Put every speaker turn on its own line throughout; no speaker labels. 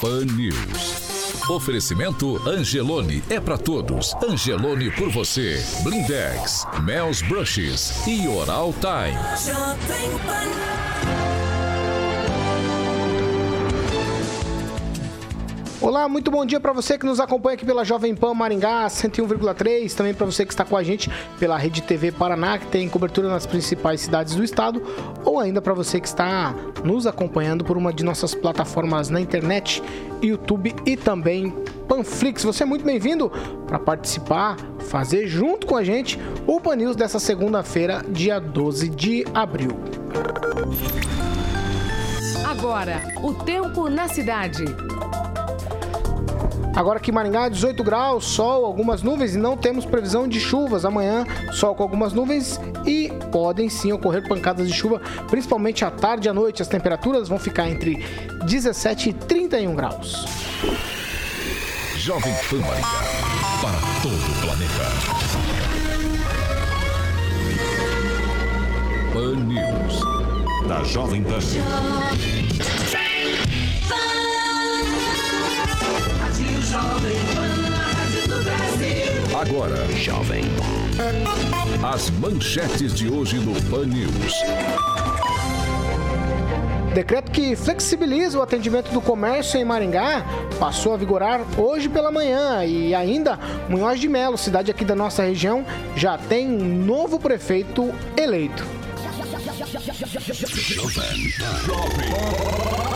Pan News. Oferecimento Angelone é para todos. Angelone por você. Blindex, Mel's Brushes e Oral Time.
Olá, muito bom dia para você que nos acompanha aqui pela Jovem Pan Maringá 101,3, também para você que está com a gente pela Rede TV Paraná, que tem cobertura nas principais cidades do estado, ou ainda para você que está nos acompanhando por uma de nossas plataformas na internet, YouTube e também Panflix. Você é muito bem-vindo para participar, fazer junto com a gente o Pan News dessa segunda-feira, dia 12 de abril.
Agora, o tempo na cidade.
Agora aqui em Maringá, 18 graus, sol, algumas nuvens e não temos previsão de chuvas. Amanhã, sol com algumas nuvens e podem sim ocorrer pancadas de chuva, principalmente à tarde e à noite. As temperaturas vão ficar entre 17 e 31 graus.
Jovem Pan Maringá, para todo o planeta. Pan News, da Jovem Pan. Agora, Jovem As manchetes de hoje no Pan News.
Decreto que flexibiliza o atendimento do comércio em Maringá passou a vigorar hoje pela manhã e ainda Munhoz de Melo, cidade aqui da nossa região, já tem um novo prefeito eleito.
Jovem.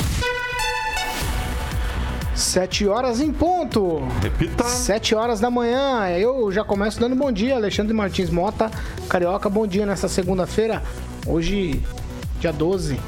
Sete horas em ponto.
Repita.
Sete horas da manhã. Eu já começo dando bom dia. Alexandre Martins Mota, Carioca, bom dia nessa segunda-feira. Hoje, dia 12.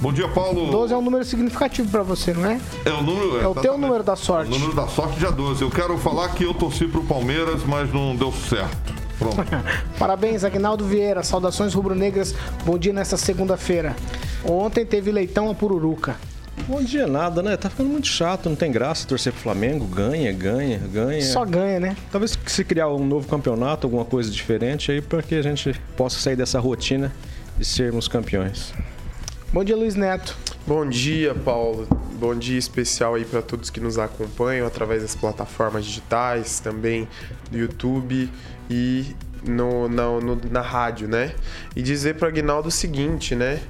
Bom dia, Paulo.
12 é um número significativo para você, não é?
É o número.
É, o teu número da sorte.
O número da sorte, dia 12. Eu quero falar que eu torci pro Palmeiras, mas não deu certo. Pronto.
Parabéns, Agnaldo Vieira. Saudações rubro-negras. Bom dia nessa segunda-feira. Ontem teve leitão a Pururuca.
Bom dia nada, né? Tá ficando muito chato, não tem graça torcer pro Flamengo, ganha, ganha, ganha.
Só ganha, né?
Talvez se criar um novo campeonato, alguma coisa diferente aí, para que a gente possa sair dessa rotina e sermos campeões.
Bom dia, Luiz Neto.
Bom dia, Paulo. Bom dia especial aí para todos que nos acompanham através das plataformas digitais, também do YouTube e no, na, no, na rádio, né? E dizer para Aguinaldo o seguinte, né?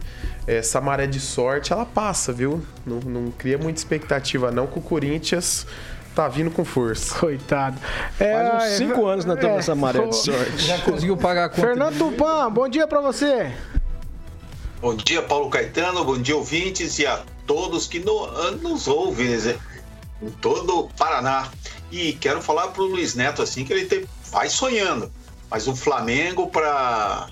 essa maré de sorte, ela passa, viu? Não, não cria muita expectativa não que o Corinthians tá vindo com força.
Coitado.
É, Faz uns cinco é, anos nós estamos é, nessa maré de sorte.
Já conseguiu pagar a conta. Fernando Tupan, bom dia para você.
Bom dia, Paulo Caetano, bom dia, ouvintes e a todos que no, nos ouvem né? em todo o Paraná. E quero falar pro Luiz Neto assim que ele tem, vai sonhando, mas o Flamengo para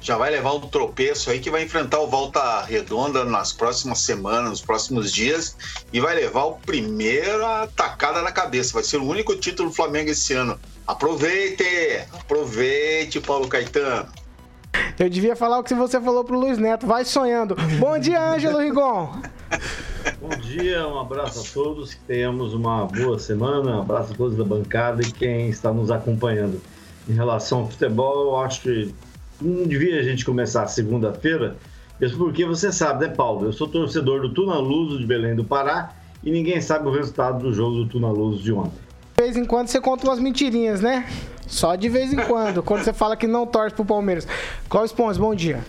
já vai levar um tropeço aí que vai enfrentar o Volta Redonda nas próximas semanas, nos próximos dias e vai levar o primeiro atacada na cabeça. Vai ser o único título do Flamengo esse ano. Aproveite! Aproveite, Paulo Caetano.
Eu devia falar o que você falou pro Luiz Neto. Vai sonhando. Bom dia, Ângelo Rigon.
Bom dia, um abraço a todos. Que tenhamos uma boa semana. Um abraço a todos da bancada e quem está nos acompanhando. em relação ao futebol, eu acho que não devia a gente começar segunda-feira, mesmo porque você sabe, né, Paulo? Eu sou torcedor do Tuna Luso de Belém do Pará e ninguém sabe o resultado do jogo do Tuna Luso de ontem.
De vez em quando você conta umas mentirinhas, né? Só de vez em quando, quando você fala que não torce pro Palmeiras. Cláudio Pons, bom dia.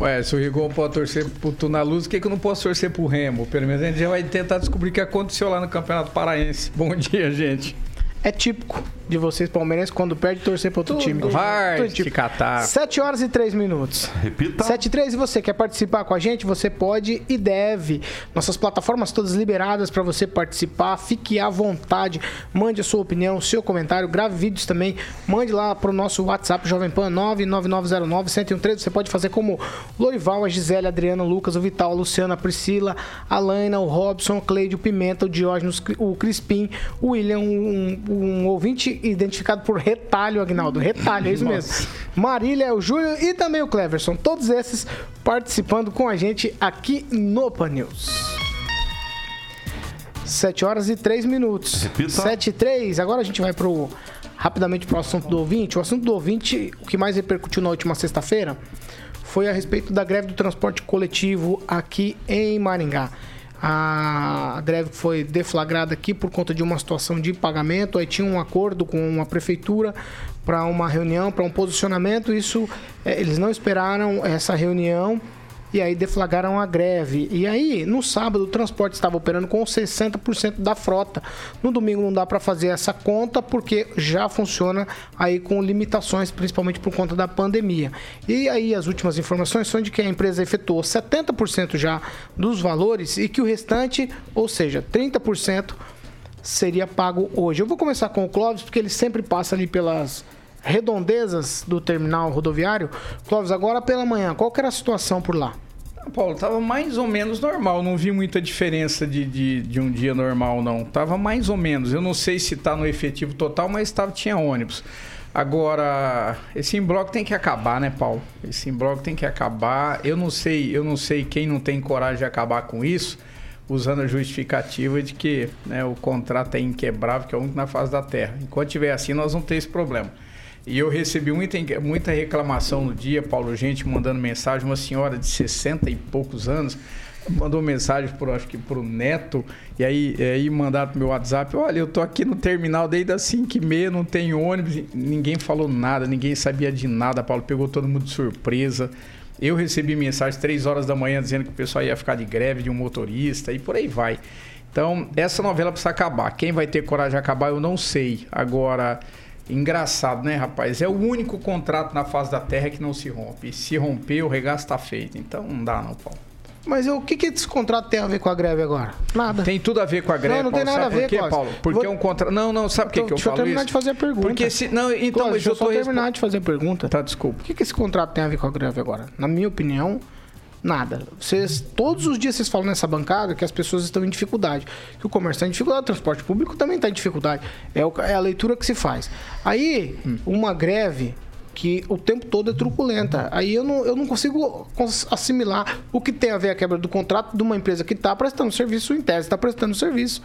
Ué, se o Rigon pode torcer pro Tuna Luz, por que, que eu não posso torcer pro Remo? Pelo menos a gente já vai tentar descobrir o que aconteceu lá no Campeonato Paraense. Bom dia, gente.
É típico de vocês palmeirenses quando perde torcer para outro
Tudo
time.
vai
Tudo
te
típico.
catar.
7 horas e 3 minutos.
Repita.
7 e 3 e você quer participar com a gente? Você pode e deve. Nossas plataformas todas liberadas para você participar. Fique à vontade. Mande a sua opinião, o seu comentário. Grave vídeos também. Mande lá pro nosso WhatsApp Jovem Pan 99909-1013. Você pode fazer como Lorival, a Gisele, a Adriana, o Lucas, o Vital, a Luciana, a Priscila, a Laina, o Robson, o Cleide, o Pimenta, o Diógenes, o Crispim, o William, um, um ouvinte identificado por Retalho, Agnaldo. Retalho, é isso mesmo. Marília, o Júlio e também o Cleverson. Todos esses participando com a gente aqui no Pan News. 7 horas e 3 minutos.
Repita.
7 e 3. Agora a gente vai pro rapidamente pro assunto do ouvinte. O assunto do ouvinte, o que mais repercutiu na última sexta-feira, foi a respeito da greve do transporte coletivo aqui em Maringá. A greve foi deflagrada aqui por conta de uma situação de pagamento. Aí tinha um acordo com a prefeitura para uma reunião, para um posicionamento. Isso eh, eles não esperaram essa reunião e aí deflagraram a greve. E aí, no sábado, o transporte estava operando com 60% da frota. No domingo não dá para fazer essa conta porque já funciona aí com limitações, principalmente por conta da pandemia. E aí as últimas informações são de que a empresa efetuou 70% já dos valores e que o restante, ou seja, 30% seria pago hoje. Eu vou começar com o Clóvis, porque ele sempre passa ali pelas redondezas do terminal rodoviário. Clóvis, agora pela manhã, qual que era a situação por lá?
Paulo, tava mais ou menos normal. Não vi muita diferença de, de, de um dia normal, não. Tava mais ou menos. Eu não sei se tá no efetivo total, mas tava, tinha ônibus. Agora, esse embloco tem que acabar, né, Paulo? Esse embloco tem que acabar. Eu não sei, eu não sei quem não tem coragem de acabar com isso, usando a justificativa de que né, o contrato é inquebrável, que é o único na face da terra. Enquanto tiver assim, nós vamos ter esse problema. E eu recebi muita, muita reclamação no dia, Paulo, gente mandando mensagem, uma senhora de 60 e poucos anos mandou mensagem por acho que pro neto e aí aí mandaram pro meu WhatsApp olha eu tô aqui no terminal desde as 5 e meia não tem ônibus ninguém falou nada ninguém sabia de nada Paulo pegou todo mundo de surpresa. Eu recebi mensagem 3 horas da manhã dizendo que o pessoal ia ficar de greve de um motorista e por aí vai. Então essa novela precisa acabar. Quem vai ter coragem de acabar eu não sei. Agora Engraçado, né, rapaz? É o único contrato na face da terra que não se rompe. E se romper, o regaço tá feito. Então não dá, não, Paulo.
Mas o que, que esse contrato tem a ver com a greve agora? Nada.
Tem tudo a ver com a greve.
Não, não tem
Paulo.
nada
Sabe
a ver,
por quê,
Cláudio?
Paulo? Porque
Vou-
é um contrato. Não, não, sabe por que, que eu
deixa eu
falo
terminar
isso?
de fazer a pergunta.
Porque se. Não, então,
Cláudio, deixa eu
eu
só terminar de fazer a pergunta.
Tá, desculpa.
O que, que esse contrato tem a ver com a greve agora? Na minha opinião, nada. Vocês, todos os dias vocês falam nessa bancada que as pessoas estão em dificuldade. Que o comércio está em dificuldade, o transporte público também está em dificuldade. É, o- é a leitura que se faz. Aí, uma greve que o tempo todo é truculenta. Aí eu não, eu não consigo cons- assimilar o que tem a ver a quebra do contrato de uma empresa que está prestando serviço em tese, está prestando serviço.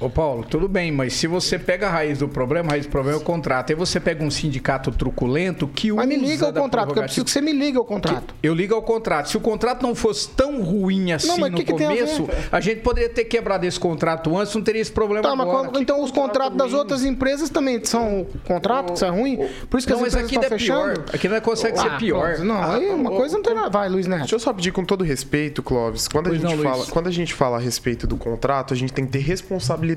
Ô Paulo, tudo bem, mas se você pega a raiz do problema, a raiz do problema é o contrato. Aí você pega um sindicato truculento que
Mas
usa
me liga o
da
contrato, porque eu preciso que você me ligue o contrato.
Eu ligo ao contrato. Se o contrato não fosse tão ruim assim
Não, mas
no
que a
começo,
ver?
a, gente poderia ter quebrado esse contrato antes, não teria esse problema
Tá, mas
agora.
qual- então os contratos das outras empresas também são contratos que são ruim? Por isso que
Não,
as
mas
empresas
aqui
estão
é pior.
fechando?
Aqui não consegue ser
Ah,
pior.
pronto. Não, aí uma coisa não tem nada. Vai, Luiz Neto.
Deixa eu só pedir com todo respeito, Clóvis. Quando a, gente
não,
fala,
Luiz.
quando a gente fala a respeito do contrato, a gente tem que ter responsabilidade.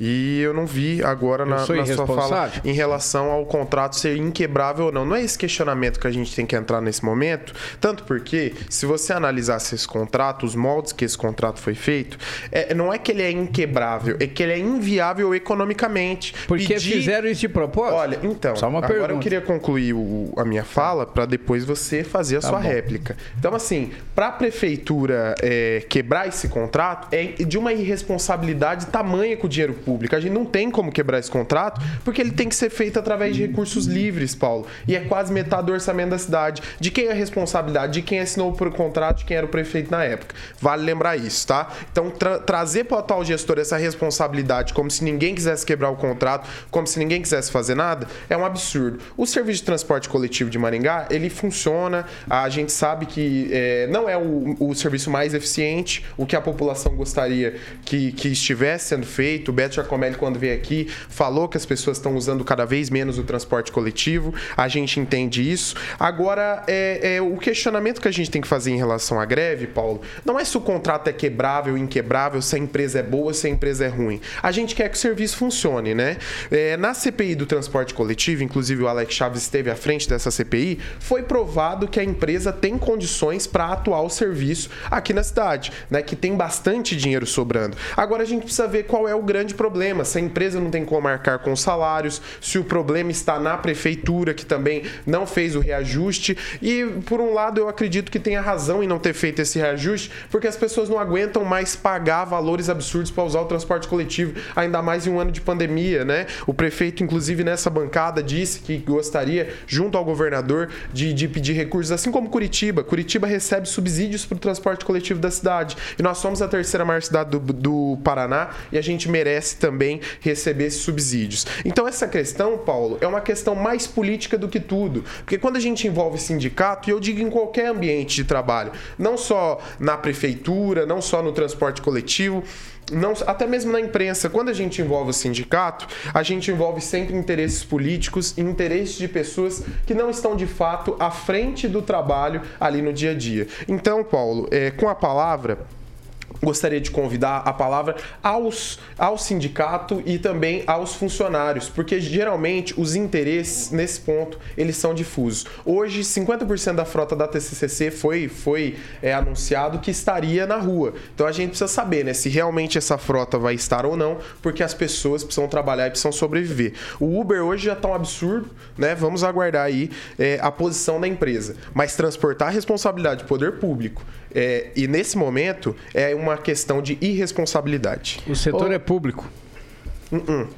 E eu não vi agora
Eu
na, na sua fala em relação ao contrato ser inquebrável ou não. Não é esse questionamento que a gente tem que entrar nesse momento. Tanto porque, se você analisasse esse contrato, os moldes que esse contrato foi feito, é, não é que ele é inquebrável, é que ele é inviável economicamente.
Porque
Pedir-
fizeram isso de propósito?
Olha, então,
Só uma
agora eu
pergunta.
queria concluir o- a minha fala para depois você fazer a
Tá
sua
bom.
réplica. Então, assim, para a prefeitura é, quebrar esse contrato é de uma irresponsabilidade tamanha tamanha com o dinheiro público. A gente não tem como quebrar esse contrato, porque ele tem que ser feito através de recursos livres, Paulo. E é quase metade do orçamento da cidade. De quem é a responsabilidade? De quem assinou o contrato, de quem era o prefeito na época. Vale lembrar isso, tá? Então, tra trazer para o atual gestor essa responsabilidade, como se ninguém quisesse quebrar o contrato, como se ninguém quisesse fazer nada, é um absurdo. O serviço de transporte coletivo de Maringá, ele funciona, a gente sabe que é, não é o, o, serviço mais eficiente, o que a população gostaria que, que estivesse sendo feito. O Beto Giacomelli, quando veio aqui, falou que as pessoas estão usando cada vez menos o transporte coletivo, a gente entende isso. Agora, é, é, o questionamento que a gente tem que fazer em relação à greve, Paulo, não é se o contrato é quebrável, inquebrável, se a empresa é boa, se a empresa é ruim. A gente quer que o serviço funcione, né? É, na CPI do transporte coletivo, inclusive o Alex Chaves esteve à frente dessa CPI, foi provado que a empresa tem condições para atuar o serviço aqui na cidade, né? Que tem bastante dinheiro sobrando. Agora a gente precisa ver qual é o grande problema. Se a empresa não tem como marcar com os salários, se o problema está na prefeitura, que também não fez o reajuste. E, por um lado, eu acredito que tenha razão em não ter feito esse reajuste, porque as pessoas não aguentam mais pagar valores absurdos para usar o transporte coletivo, ainda mais em um ano de pandemia, né? O prefeito, inclusive, nessa bancada, disse que gostaria, junto ao governador, de, de pedir recursos, assim como Curitiba. Curitiba recebe subsídios para o transporte coletivo da cidade. E nós somos a terceira maior cidade do, do Paraná e a gente merece também receber esses subsídios. Então, essa questão, Paulo, é uma questão mais política do que tudo. Porque quando a gente envolve sindicato, e eu digo em qualquer ambiente de trabalho, não só na prefeitura, não só no transporte coletivo, não, até mesmo na imprensa, quando a gente envolve o sindicato, a gente envolve sempre interesses políticos e interesses de pessoas que não estão de fato à frente do trabalho ali no dia a dia. Então, Paulo, é, com a palavra, gostaria de convidar a palavra aos, ao sindicato e também aos funcionários, porque geralmente os interesses nesse ponto eles são difusos. Hoje, 50% da frota da TCCC foi, foi é, anunciado que estaria na rua. Então a gente precisa saber né, se realmente essa frota vai estar ou não, porque as pessoas precisam trabalhar e precisam sobreviver. O Uber hoje já está um absurdo, né? Vamos aguardar aí é, a posição da empresa. Mas transportar a responsabilidade do poder público é, e nesse momento é uma questão de irresponsabilidade.
O setor é público.
Uh -uh.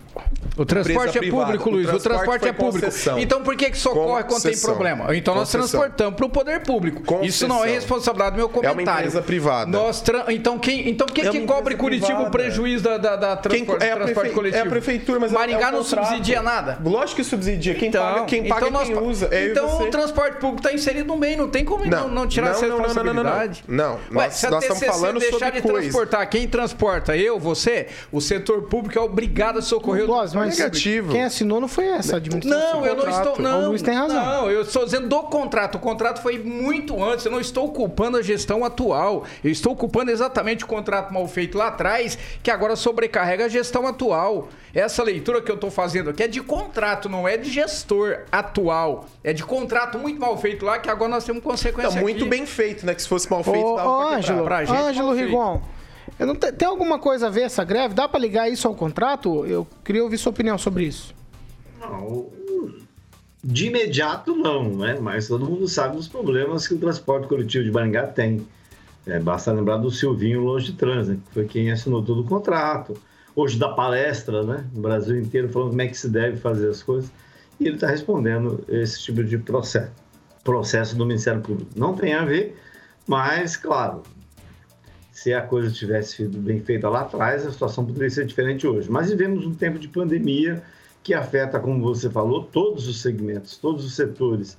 O transporte é público, Luiz. O transporte, o transporte é público. Concessão. Então por que, que socorre quando tem problema? Então nós concessão. transportamos para o poder público. Isso não é responsabilidade do meu comentário. É
uma empresa privada.
Nós tra... Então quem, então quem é que cobre Curitiba privada. o prejuízo da, da, da transporte,
quem, é
transporte
prefe...
coletivo?
É a prefeitura, mas
Maringá
é
não subsidia nada.
Lógico que subsidia. Quem então, paga, quem paga então quem nós... usa. É
então o transporte público está inserido no meio. Não tem como não, não tirar não, essa responsabilidade.
Não, não, nós, nós estamos falando
deixar
sobre
de transportar, quem transporta? Eu, você? O setor público é obrigado a socorrer
o negativo. Quem assinou não foi essa
administração. Não, eu não estou. Não,
o Luiz tem razão.
Não, eu estou dizendo do contrato. O contrato foi muito antes. Eu não estou culpando a gestão atual. Eu estou culpando exatamente o contrato mal feito lá atrás, que agora sobrecarrega a gestão atual. Essa leitura que eu estou fazendo aqui é de contrato, não é de gestor atual. É de contrato muito mal feito lá, que agora nós temos consequência. Não,
muito
aqui.
bem feito, né? Que se fosse mal feito,
ô, pra Ângelo, pra gente, Ângelo Rigon. Não tem, alguma coisa a ver essa greve? Dá para ligar isso ao contrato? Eu queria ouvir sua opinião sobre isso.
Não, de imediato não, né? Mas todo mundo sabe dos problemas que o transporte coletivo de Maringá tem. É, basta lembrar do Silvinho Longe de Trânsito, que foi quem assinou todo o contrato. Hoje dá palestra, né? No Brasil inteiro falando como é que se deve fazer as coisas. E ele está respondendo esse tipo de processo, processo do Ministério Público. Não tem a ver, mas, claro, se a coisa tivesse sido bem feita lá atrás, a situação poderia ser diferente hoje. Mas vivemos um tempo de pandemia, que afeta, como você falou, todos os segmentos, todos os setores.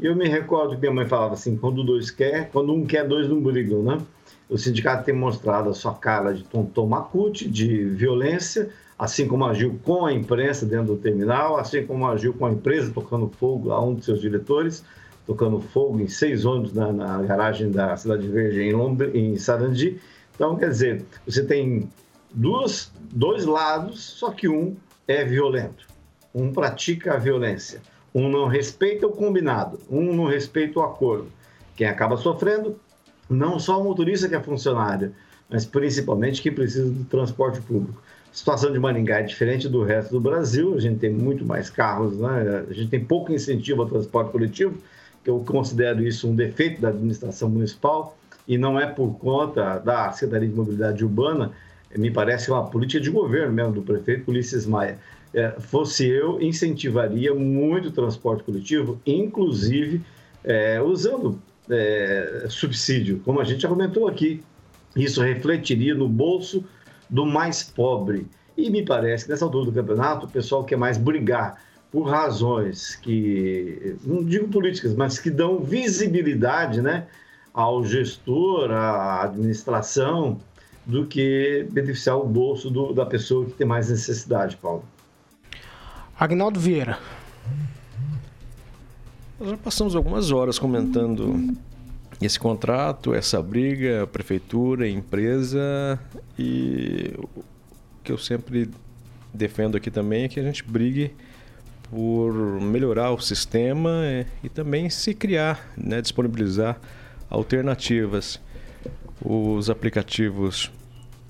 E eu me recordo que minha mãe falava assim: quando dois quer, quando um quer, dois não brigam, né? O sindicato tem mostrado a sua cara de tonton macute, de violência, assim como agiu com a imprensa dentro do terminal, assim como agiu com a empresa tocando fogo a um dos seus diretores, tocando fogo em seis ônibus na, na garagem da Cidade Verde em, Londres, em Sarandi. Então, quer dizer, você tem duas, dois lados, só que um é violento um pratica a violência, um não respeita o combinado, um não respeita o acordo. Quem acaba sofrendo, não só o motorista que é funcionário, mas principalmente quem precisa do transporte público. A situação de Maringá é diferente do resto do Brasil, a gente tem muito mais carros, né? a gente tem pouco incentivo ao transporte coletivo, eu considero isso um defeito da administração municipal, e não é por conta da Secretaria de Mobilidade Urbana, me parece uma política de governo mesmo do prefeito Ulisses Maia. É, fosse eu, incentivaria muito o transporte coletivo, inclusive é, usando é, subsídio, como a gente já comentou aqui. Isso refletiria no bolso do mais pobre. E me parece que nessa altura do campeonato, o pessoal quer mais brigar por razões que, não digo políticas, mas que dão visibilidade né, ao gestor, à administração, do que beneficiar o bolso do, da pessoa que tem mais necessidade, Paulo.
Agnaldo Vieira.
Nós já passamos algumas horas comentando esse contrato, essa briga, prefeitura, empresa e o que eu sempre defendo aqui também é que a gente brigue por melhorar o sistema e também se criar, né, disponibilizar alternativas. Os aplicativos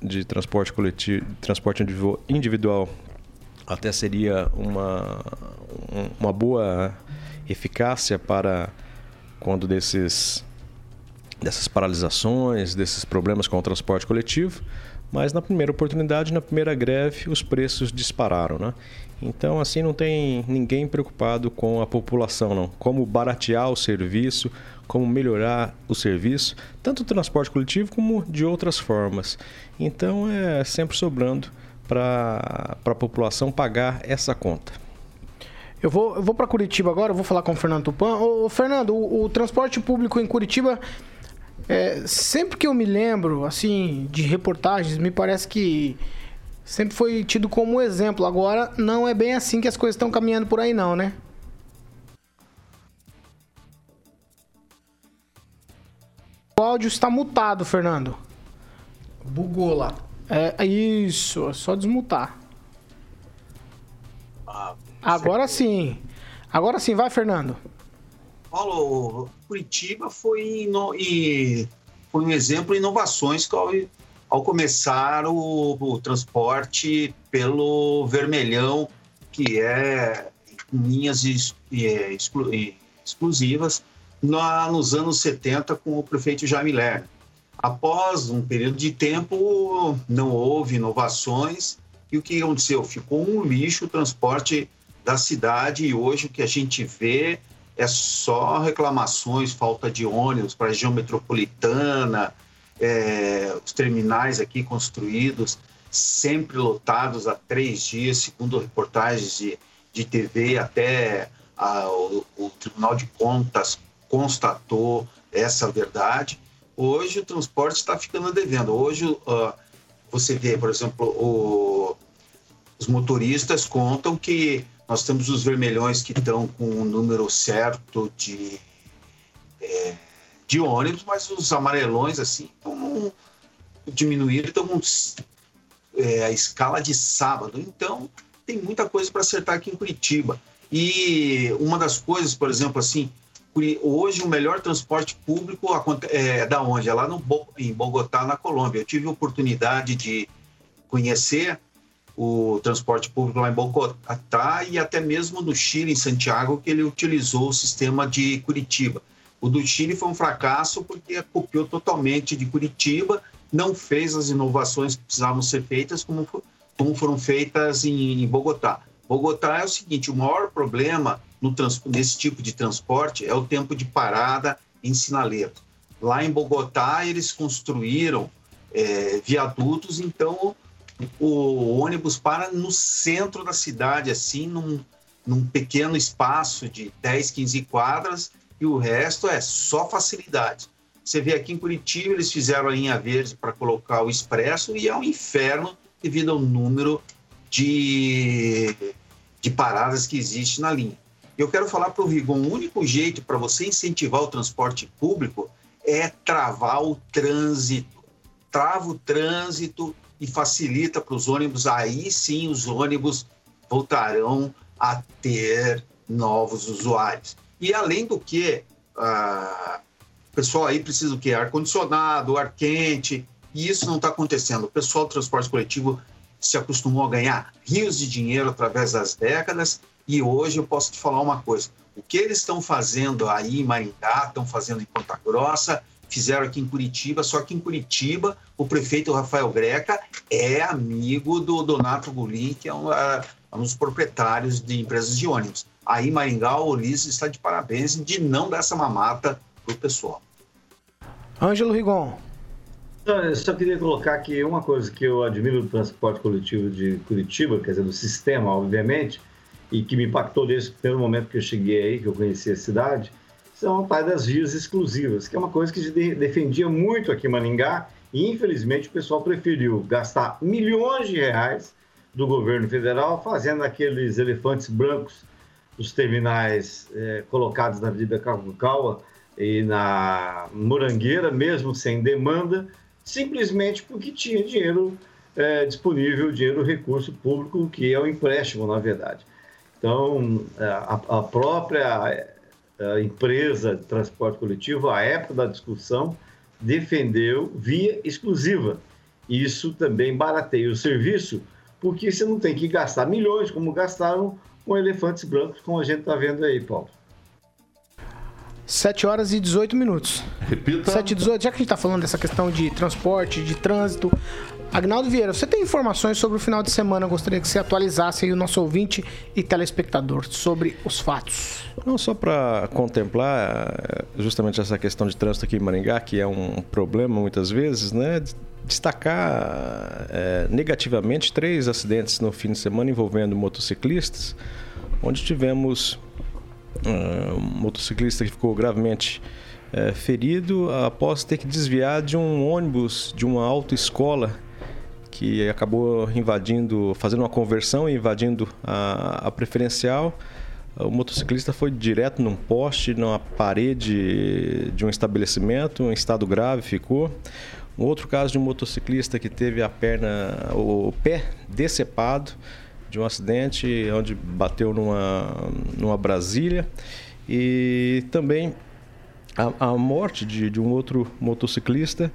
de transporte coletivo, transporte individual até seria uma, uma boa eficácia para quando desses dessas paralisações, desses problemas com o transporte coletivo, mas na primeira oportunidade, na primeira greve, os preços dispararam, né? Então, assim, não tem ninguém preocupado com a população, não. Como baratear o serviço, como melhorar o serviço, tanto o transporte coletivo como de outras formas. Então, é sempre sobrando para a população pagar essa conta.
Eu vou, eu vou para Curitiba agora, vou falar com o Fernando Tupan. Ô, Fernando, o, o transporte público em Curitiba, é, sempre que eu me lembro, assim, de reportagens, me parece que sempre foi tido como exemplo. Agora, não é bem assim que as coisas estão caminhando por aí, não, né? O áudio está mutado, Fernando.
Bugou lá.
É isso, é só desmutar.
Ah,
Agora sim. Agora sim, vai, Fernando.
Paulo, Curitiba foi, ino- e foi um exemplo de inovações que ao, começar o, o transporte pelo Vermelhão, que é linhas é, exclu- exclusivas, na- nos anos 70 com o prefeito Lerner. Após um período de tempo, não houve inovações e o que aconteceu? Ficou um lixo o transporte da cidade e hoje o que a gente vê é só reclamações, falta de ônibus para a região metropolitana, é, os terminais aqui construídos sempre lotados há três dias, segundo reportagens de, de TV, até a- o, o Tribunal de Contas constatou essa verdade. Hoje o transporte está ficando devendo. Hoje ah, você vê, por exemplo, o, os motoristas contam que nós temos os vermelhões que estão com o número certo de, é, de ônibus, mas os amarelões, assim, estão diminuíram, estão com é, a escala de sábado. Então, tem muita coisa para acertar aqui em Curitiba. E uma das coisas, por exemplo, assim, hoje o melhor transporte público aconte- é da onde? É lá no, em Bogotá, na Colômbia. Eu tive a oportunidade de conhecer o transporte público lá em Bogotá e até mesmo no Chile, em Santiago, que ele utilizou o sistema de Curitiba. O do Chile foi um fracasso porque copiou totalmente de Curitiba, não fez as inovações que precisavam ser feitas como, como foram feitas em, em Bogotá. Bogotá é o seguinte: o maior problema no trans, nesse tipo de transporte é o tempo de parada em sinaleiro. Lá em Bogotá, eles construíram é, viadutos, então o ônibus para no centro da cidade, assim, num, num pequeno espaço de 10, 15 quadras, e o resto é só facilidade. Você vê aqui em Curitiba, eles fizeram a linha verde para colocar o expresso, e é um inferno devido ao número de, de paradas que existe na linha. Eu quero falar para o Rigon, o único jeito para você incentivar o transporte público é travar o trânsito. Trava o trânsito e facilita para os ônibus, aí sim os ônibus voltarão a ter novos usuários. E além do que, o pessoal aí precisa do quê? Ar-condicionado, ar quente, e isso não está acontecendo. O pessoal do transporte coletivo se acostumou a ganhar rios de dinheiro através das décadas, e hoje eu posso te falar uma coisa: o que eles estão fazendo aí em Maringá, estão fazendo em Ponta Grossa, fizeram aqui em Curitiba, só que em Curitiba o prefeito Rafael Greca é amigo do Donato Gulim, que é um, é um dos proprietários de empresas de ônibus. Aí Maringá, o Ulisses está de parabéns de não dar essa mamata pro pessoal.
Ângelo Rigon.
Eu só queria colocar aqui uma coisa que eu admiro do transporte coletivo de Curitiba, quer dizer, do sistema, obviamente, e que me impactou desde o primeiro momento que eu cheguei aí, que eu conheci a cidade, são a parte das vias exclusivas, que é uma coisa que se defendia muito aqui em Maningá, e infelizmente o pessoal preferiu gastar milhões de reais do governo federal fazendo aqueles elefantes brancos dos terminais é, colocados na Avenida Cacucaua e na Morangueira, mesmo sem demanda, simplesmente porque tinha dinheiro é, disponível, dinheiro, recurso público, que é o empréstimo, na verdade. Então, é, a, a própria a empresa de transporte coletivo, à época da discussão, defendeu via exclusiva. Isso também barateia o serviço, porque você não tem que gastar milhões, como gastaram com elefantes brancos, como a gente está vendo aí, Paulo.
7 horas e 18 minutos.
Repita.
7 e 18, já que a gente está falando dessa questão de transporte, de trânsito. Agnaldo Vieira, você tem informações sobre o final de semana? Eu gostaria que você atualizasse aí o nosso ouvinte e telespectador sobre os fatos.
Não, só para contemplar eh, justamente essa questão de trânsito aqui em Maringá, que é um problema muitas vezes, né? Destacar é, negativamente três acidentes no fim de semana envolvendo motociclistas, onde tivemos uh, um motociclista que ficou gravemente uh, ferido após ter que desviar de um ônibus de uma autoescola que acabou invadindo, fazendo uma conversão e invadindo a, a preferencial. O motociclista foi direto num poste, numa parede de um estabelecimento, em estado grave ficou. Um outro caso de um motociclista que teve a perna, o pé decepado, de um acidente onde bateu numa, numa Brasília e também a, a morte de, de um outro motociclista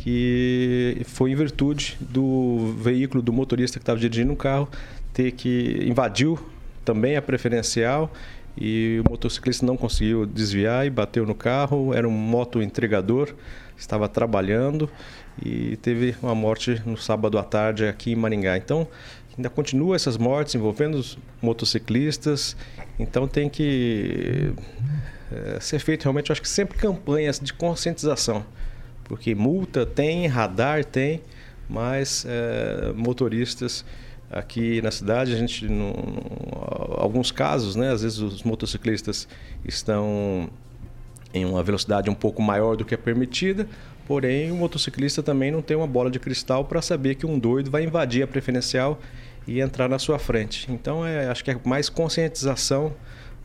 que foi em virtude do veículo do motorista que estava dirigindo o carro ter que invadiu também a preferencial e o motociclista não conseguiu desviar e bateu no carro. Era um moto entregador, estava trabalhando e teve uma morte no sábado à tarde aqui em Maringá. Então, ainda continua essas mortes envolvendo os motociclistas, então tem que é, ser feito realmente, acho que sempre campanhas de conscientização, porque multa tem, radar tem, mas é, motoristas aqui na cidade a gente não, alguns casos, né, às vezes os motociclistas estão em uma velocidade um pouco maior do que é permitida, porém o motociclista também não tem uma bola de cristal para saber que um doido vai invadir a preferencial e entrar na sua frente. Então, é, acho que é mais conscientização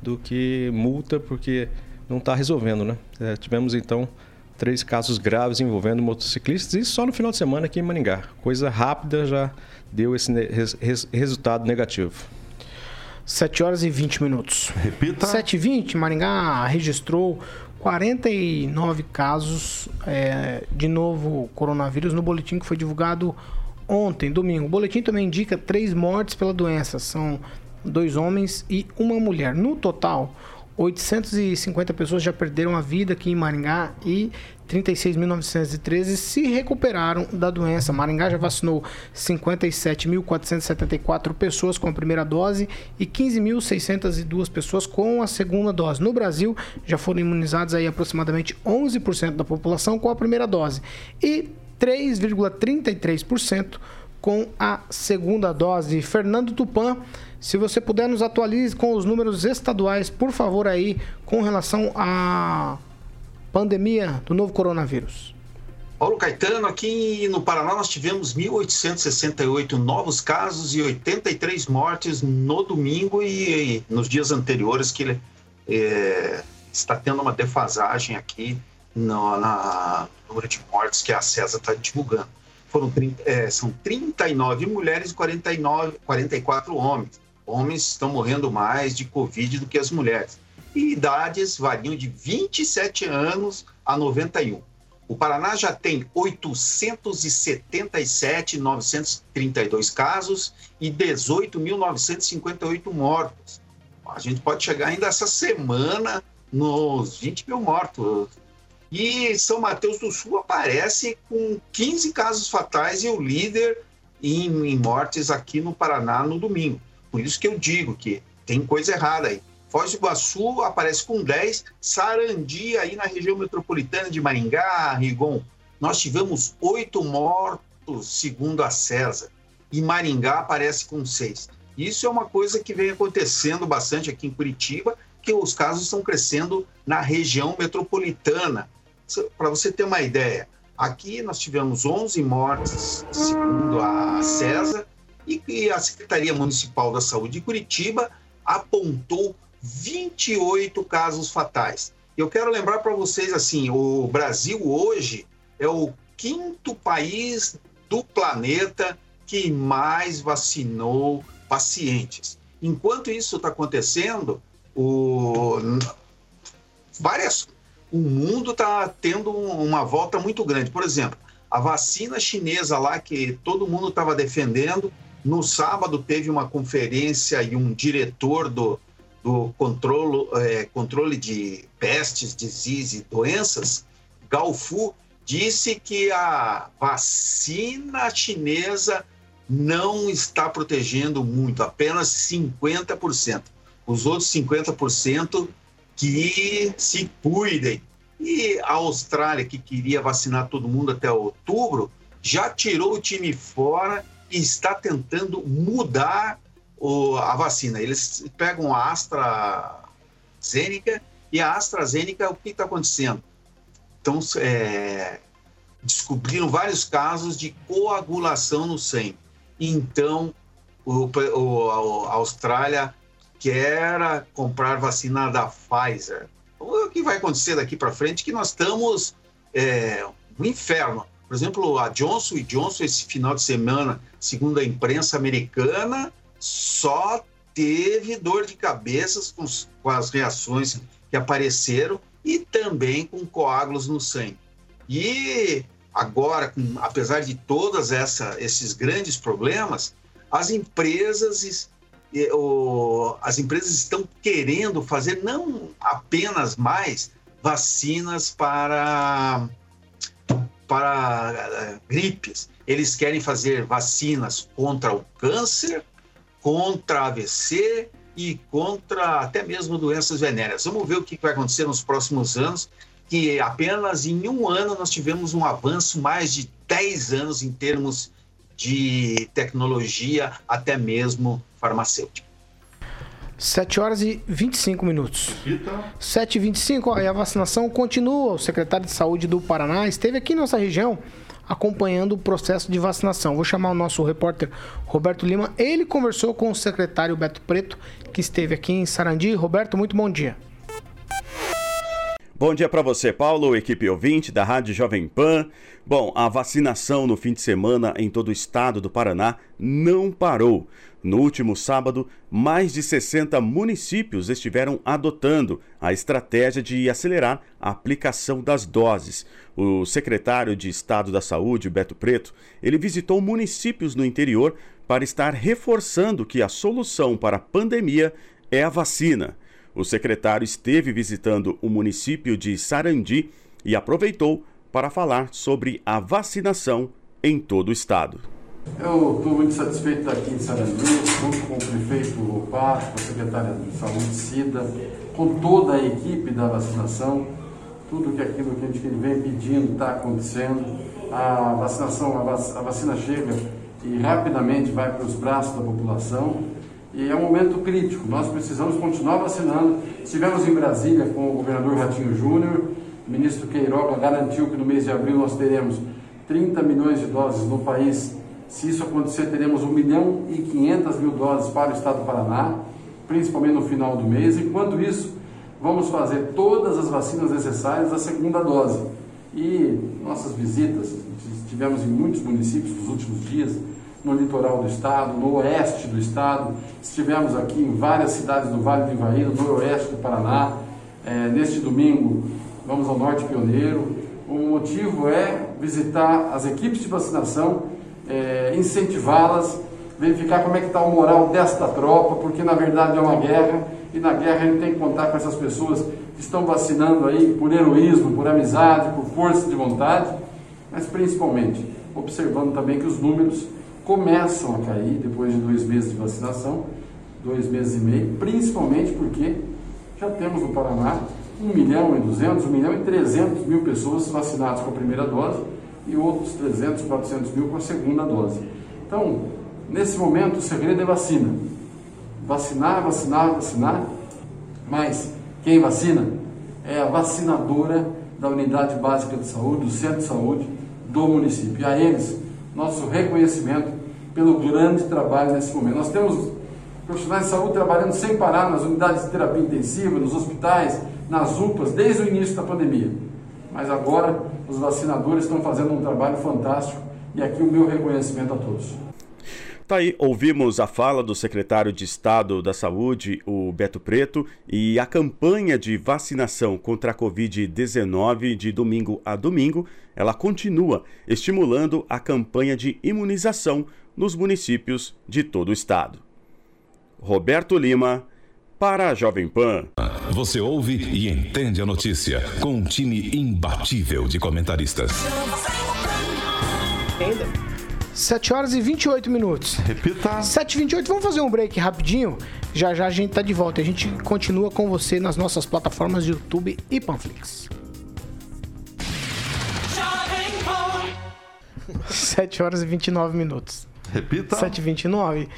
do que multa, porque não está resolvendo, né? É, tivemos então três casos graves envolvendo motociclistas e só no final de semana aqui em Maningá. Coisa rápida já deu esse res res resultado negativo.
7 horas e 20 minutos.
Repita.
7 e 20, Maringá registrou 49 casos é, de novo coronavírus no boletim que foi divulgado ontem, domingo. O boletim também indica três mortes pela doença. São dois homens e uma mulher. No total, 850 pessoas já perderam a vida aqui em Maringá e 36.913 se recuperaram da doença. Maringá já vacinou 57.474 pessoas com a primeira dose e 15.602 pessoas com a segunda dose. No Brasil, já foram imunizados aí aproximadamente 11% da população com a primeira dose e 3,33% com a segunda dose. Fernando Tupan, se você puder nos atualize com os números estaduais, por favor, aí, com relação à pandemia do novo coronavírus.
Paulo Caetano, aqui no Paraná nós tivemos 1.868 novos casos e 83 mortes no domingo e, e nos dias anteriores que é, está tendo uma defasagem aqui no, na número de mortes que a CESA está divulgando. Foram 30, é, são 39 mulheres e 49, 44 homens. Homens estão morrendo mais de Covid do que as mulheres. E idades variam de 27 anos a 91. O Paraná já tem 877.932 casos e 18.958 mortos. A gente pode chegar ainda essa semana nos 20 mil mortos E São Mateus do Sul aparece com 15 casos fatais e o líder em, em mortes aqui no Paraná no domingo. Por isso que eu digo que tem coisa errada aí. Foz do Iguaçu aparece com 10, Sarandi aí na região metropolitana de Maringá, Rigon, nós tivemos oito mortos, segundo a César, e Maringá aparece com seis. Isso é uma coisa que vem acontecendo bastante aqui em Curitiba, que os casos estão crescendo na região metropolitana. Para você ter uma ideia, aqui nós tivemos 11 mortes, segundo a César, e a Secretaria Municipal da Saúde de Curitiba apontou 28 casos fatais. Eu quero lembrar para vocês assim, o Brasil hoje é o quinto país do planeta que mais vacinou pacientes. Enquanto isso está acontecendo, o, várias, o mundo está tendo uma volta muito grande. Por exemplo, a vacina chinesa lá que todo mundo estava defendendo, no sábado teve uma conferência e um diretor do, do controle, é, controle de pestes, disease e doenças, Gao Fu, disse que a vacina chinesa não está protegendo muito, apenas 50%. Os outros 50% que se cuidem. E a Austrália, que queria vacinar todo mundo até outubro, já tirou o time fora e está tentando mudar o, a vacina. Eles pegam a AstraZeneca e a AstraZeneca, o que está acontecendo? Então, é, descobriram vários casos de coagulação no sangue. Então, o, o, a Austrália quer comprar vacina da Pfizer. O que vai acontecer daqui para frente é que nós estamos é, no inferno. Por exemplo, a Johnson Johnson, esse final de semana, segundo a imprensa americana, só teve dor de cabeça com, com as reações que apareceram e também com coágulos no sangue. E agora, com, apesar de todos esses grandes problemas, as empresas, as empresas estão querendo fazer não apenas mais vacinas para, para eh, gripes, eles querem fazer vacinas contra o câncer, contra AVC e contra até mesmo doenças venéreas. Vamos ver o que vai acontecer nos próximos anos, que apenas em um ano nós tivemos um avanço mais de 10 anos em termos de tecnologia, até mesmo farmacêutica.
7 horas e 25 minutos. 7 e 25 e a vacinação continua. O secretário de Saúde do Paraná esteve aqui em nossa região acompanhando o processo de vacinação. Vou chamar o nosso repórter Roberto Lima. Ele conversou com o secretário Beto Preto, que esteve aqui em Sarandi. Roberto, muito bom dia.
Bom dia para você, Paulo, equipe ouvinte da Rádio Jovem Pan. Bom, a vacinação no fim de semana em todo o estado do Paraná não parou. No último sábado, mais de 60 municípios estiveram adotando a estratégia de acelerar a aplicação das doses. O secretário de Estado da Saúde, Beto Preto, ele visitou municípios no interior para estar reforçando que a solução para a pandemia é a vacina. O secretário esteve visitando o município de Sarandi e aproveitou para falar sobre a vacinação em todo o estado.
Eu estou muito satisfeito de estar aqui em Sarandi, junto com o prefeito Opar, com a secretária de Saúde Cida, com toda a equipe da vacinação. Tudo que aquilo que a gente vem pedindo está acontecendo. A vacinação, a vacina chega e rapidamente vai para os braços da população. E é um momento crítico, nós precisamos continuar vacinando. Estivemos em Brasília com o governador Ratinho Júnior, o ministro Queiroga garantiu que no mês de abril nós teremos 30 milhões de doses no país se isso acontecer, teremos 1 milhão e 500 mil doses para o estado do Paraná, principalmente no final do mês. Enquanto isso, vamos fazer todas as vacinas necessárias da segunda dose. E nossas visitas, estivemos em muitos municípios nos últimos dias, no litoral do estado, no oeste do estado, estivemos aqui em várias cidades do Vale do Ivaí, no noroeste do Paraná. É, neste domingo, vamos ao Norte Pioneiro. O motivo é visitar as equipes de vacinação é, incentivá-las, verificar como é que está o moral desta tropa, porque na verdade é uma guerra e na guerra a gente tem que contar com essas pessoas que estão vacinando aí por heroísmo, por amizade, por força de vontade, mas principalmente observando também que os números começam a cair depois de dois meses de vacinação, dois meses e meio, principalmente porque já temos no Paraná 1 milhão e 200, 1 milhão e 300 mil pessoas vacinadas com a primeira dose e outros 300, 400 mil com a segunda dose. Então, nesse momento, o segredo é vacina. Vacinar, vacinar, vacinar, mas quem vacina é a vacinadora da Unidade Básica de Saúde, do Centro de Saúde do município. E a eles, nosso reconhecimento pelo grande trabalho nesse momento. Nós temos profissionais de saúde trabalhando sem parar nas unidades de terapia intensiva, nos hospitais, nas UPAs, desde o início da pandemia. Mas agora os vacinadores estão fazendo um trabalho fantástico e aqui o meu reconhecimento a todos.
Tá aí, ouvimos a fala do secretário de Estado da Saúde, o Beto Preto, e a campanha de vacinação contra a Covid-19 de domingo a domingo, ela continua estimulando a campanha de imunização nos municípios de todo o estado. Roberto Lima, para a Jovem Pan.
Você ouve e entende a notícia com um time imbatível de comentaristas.
7 horas e 28 minutos.
Repita.
7 e 28 vamos fazer um break rapidinho. Já já a gente tá de volta. A gente continua com você nas nossas plataformas de YouTube e Panflix. 7 horas e 29 minutos.
Repita.
7 e 29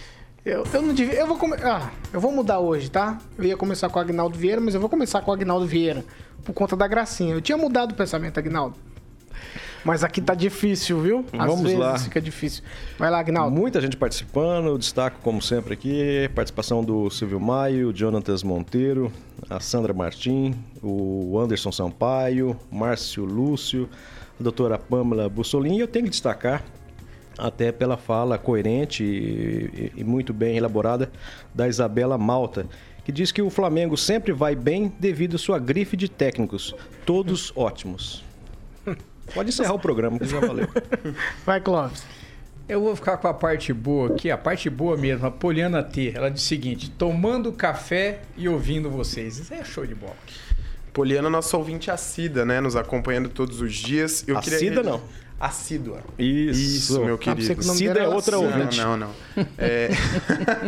eu, eu não devia. Eu vou come... Ah, eu vou mudar hoje, tá? Eu ia começar com o Agnaldo Vieira, mas eu vou começar com o Agnaldo Vieira. Por conta da gracinha. Eu tinha mudado o pensamento, Agnaldo. Mas aqui tá difícil, viu? Às
Vamos
vezes
lá.
fica difícil. Vai lá, Agnaldo.
Muita gente participando, destaco como sempre aqui, participação do Silvio Maio, Jonatas Monteiro, a Sandra Martim, o Anderson Sampaio, Márcio Lúcio, a doutora Pamela Bussolini. E eu tenho que destacar, até pela fala coerente e, e muito bem elaborada, da Isabela Malta, que diz que o Flamengo sempre vai bem devido à sua grife de técnicos, todos ótimos. Pode encerrar o programa, que já valeu.
Vai, Clóvis.
Eu vou ficar com a parte boa aqui, a parte boa mesmo, a Poliana T. Ela diz o seguinte: tomando café e ouvindo vocês. Isso é show de bola.
Poliana, nossa ouvinte assídua, né? Nos acompanhando todos os dias. Eu
Assídua,
queria...
não?
Assídua.
Isso.
Isso, meu
Ah,
querido.
nome
Cida é outra
Cida.
ouvinte.
Não, não, não. É...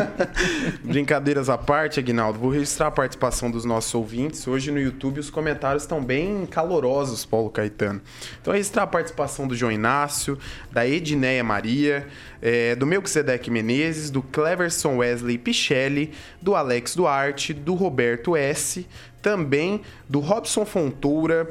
Brincadeiras à parte, Aguinaldo, vou registrar a participação dos nossos ouvintes. Hoje no YouTube os comentários estão bem calorosos, Paulo Caetano. Então, registrar a participação do João Inácio, da Edneia Maria, é, do Melquisedeque Menezes, do Cleverson Wesley Pichelli, do Alex Duarte, do Roberto S., também do Robson Fontoura,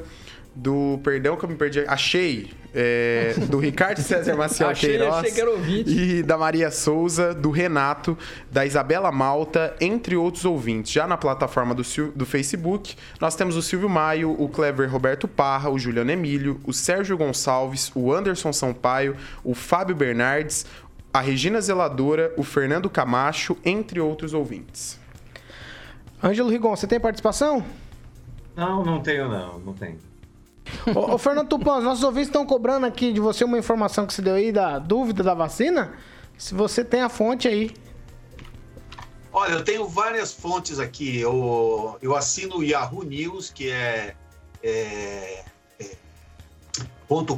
do. Perdão que eu me perdi. Achei. é, do Ricardo César Maciel
Achei,
Queiroz.
achei que era ouvinte.
E da Maria Souza, do Renato, da Isabela Malta, entre outros ouvintes. Já na plataforma do, do Facebook, nós temos o Silvio Maio, o Clever Roberto Parra, o Juliano Emílio, o Sérgio Gonçalves, o Anderson Sampaio, o Fábio Bernardes, a Regina Zeladora, o Fernando Camacho, entre outros ouvintes.
Ângelo Rigon, você tem participação?
Não, não tenho não, não tenho.
Ô, ô, Fernando Tupan, os nossos ouvintes estão cobrando aqui de você uma informação que você deu aí da dúvida da vacina. Se você tem a fonte aí.
Olha, eu tenho várias fontes aqui. Eu, eu assino o Yahoo News, que é, é, é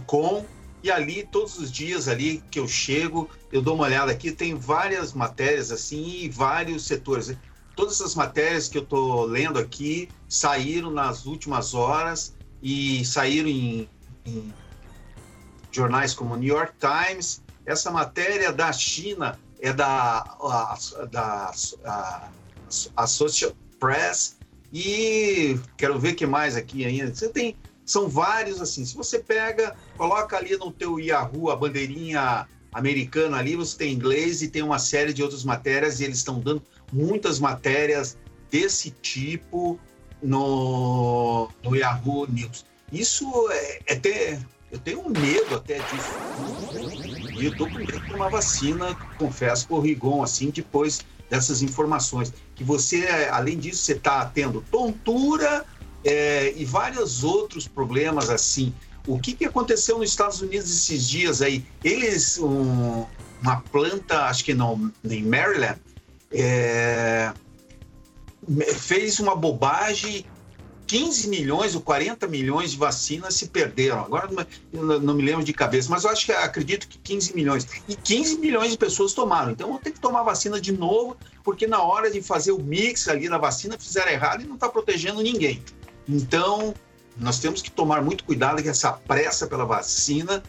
.com, e ali, todos os dias ali que eu chego, eu dou uma olhada aqui, tem várias matérias assim, e vários setores. Todas essas matérias que eu estou lendo aqui saíram nas últimas horas e saíram em, em jornais como New York Times. Essa matéria da China é da, a, da a, Associated Press e quero ver que mais aqui ainda. Você tem são vários assim. Se você pega, coloca ali no teu Yahoo a bandeirinha americana ali, você tem inglês e tem uma série de outras matérias e eles estão dando muitas matérias desse tipo no, no Yahoo News. Isso é, até eu tenho medo até disso. E eu tô com medo de tomar vacina, confesso, por Rigon, assim, depois dessas informações. Que você, além disso, você está tendo tontura é, e vários outros problemas assim. O que, que aconteceu nos Estados Unidos esses dias aí? Eles, um, uma planta, acho que não, em Maryland, é, fez uma bobagem 15 milhões ou 40 milhões de vacinas se perderam. Agora não, me lembro de cabeça, mas eu acho que acredito que 15 milhões. E 15 milhões de pessoas tomaram. Então vão ter que tomar vacina de novo, porque na hora de fazer o mix ali da vacina fizeram errado e não está protegendo ninguém. Então nós temos que tomar muito cuidado que essa pressa pela vacina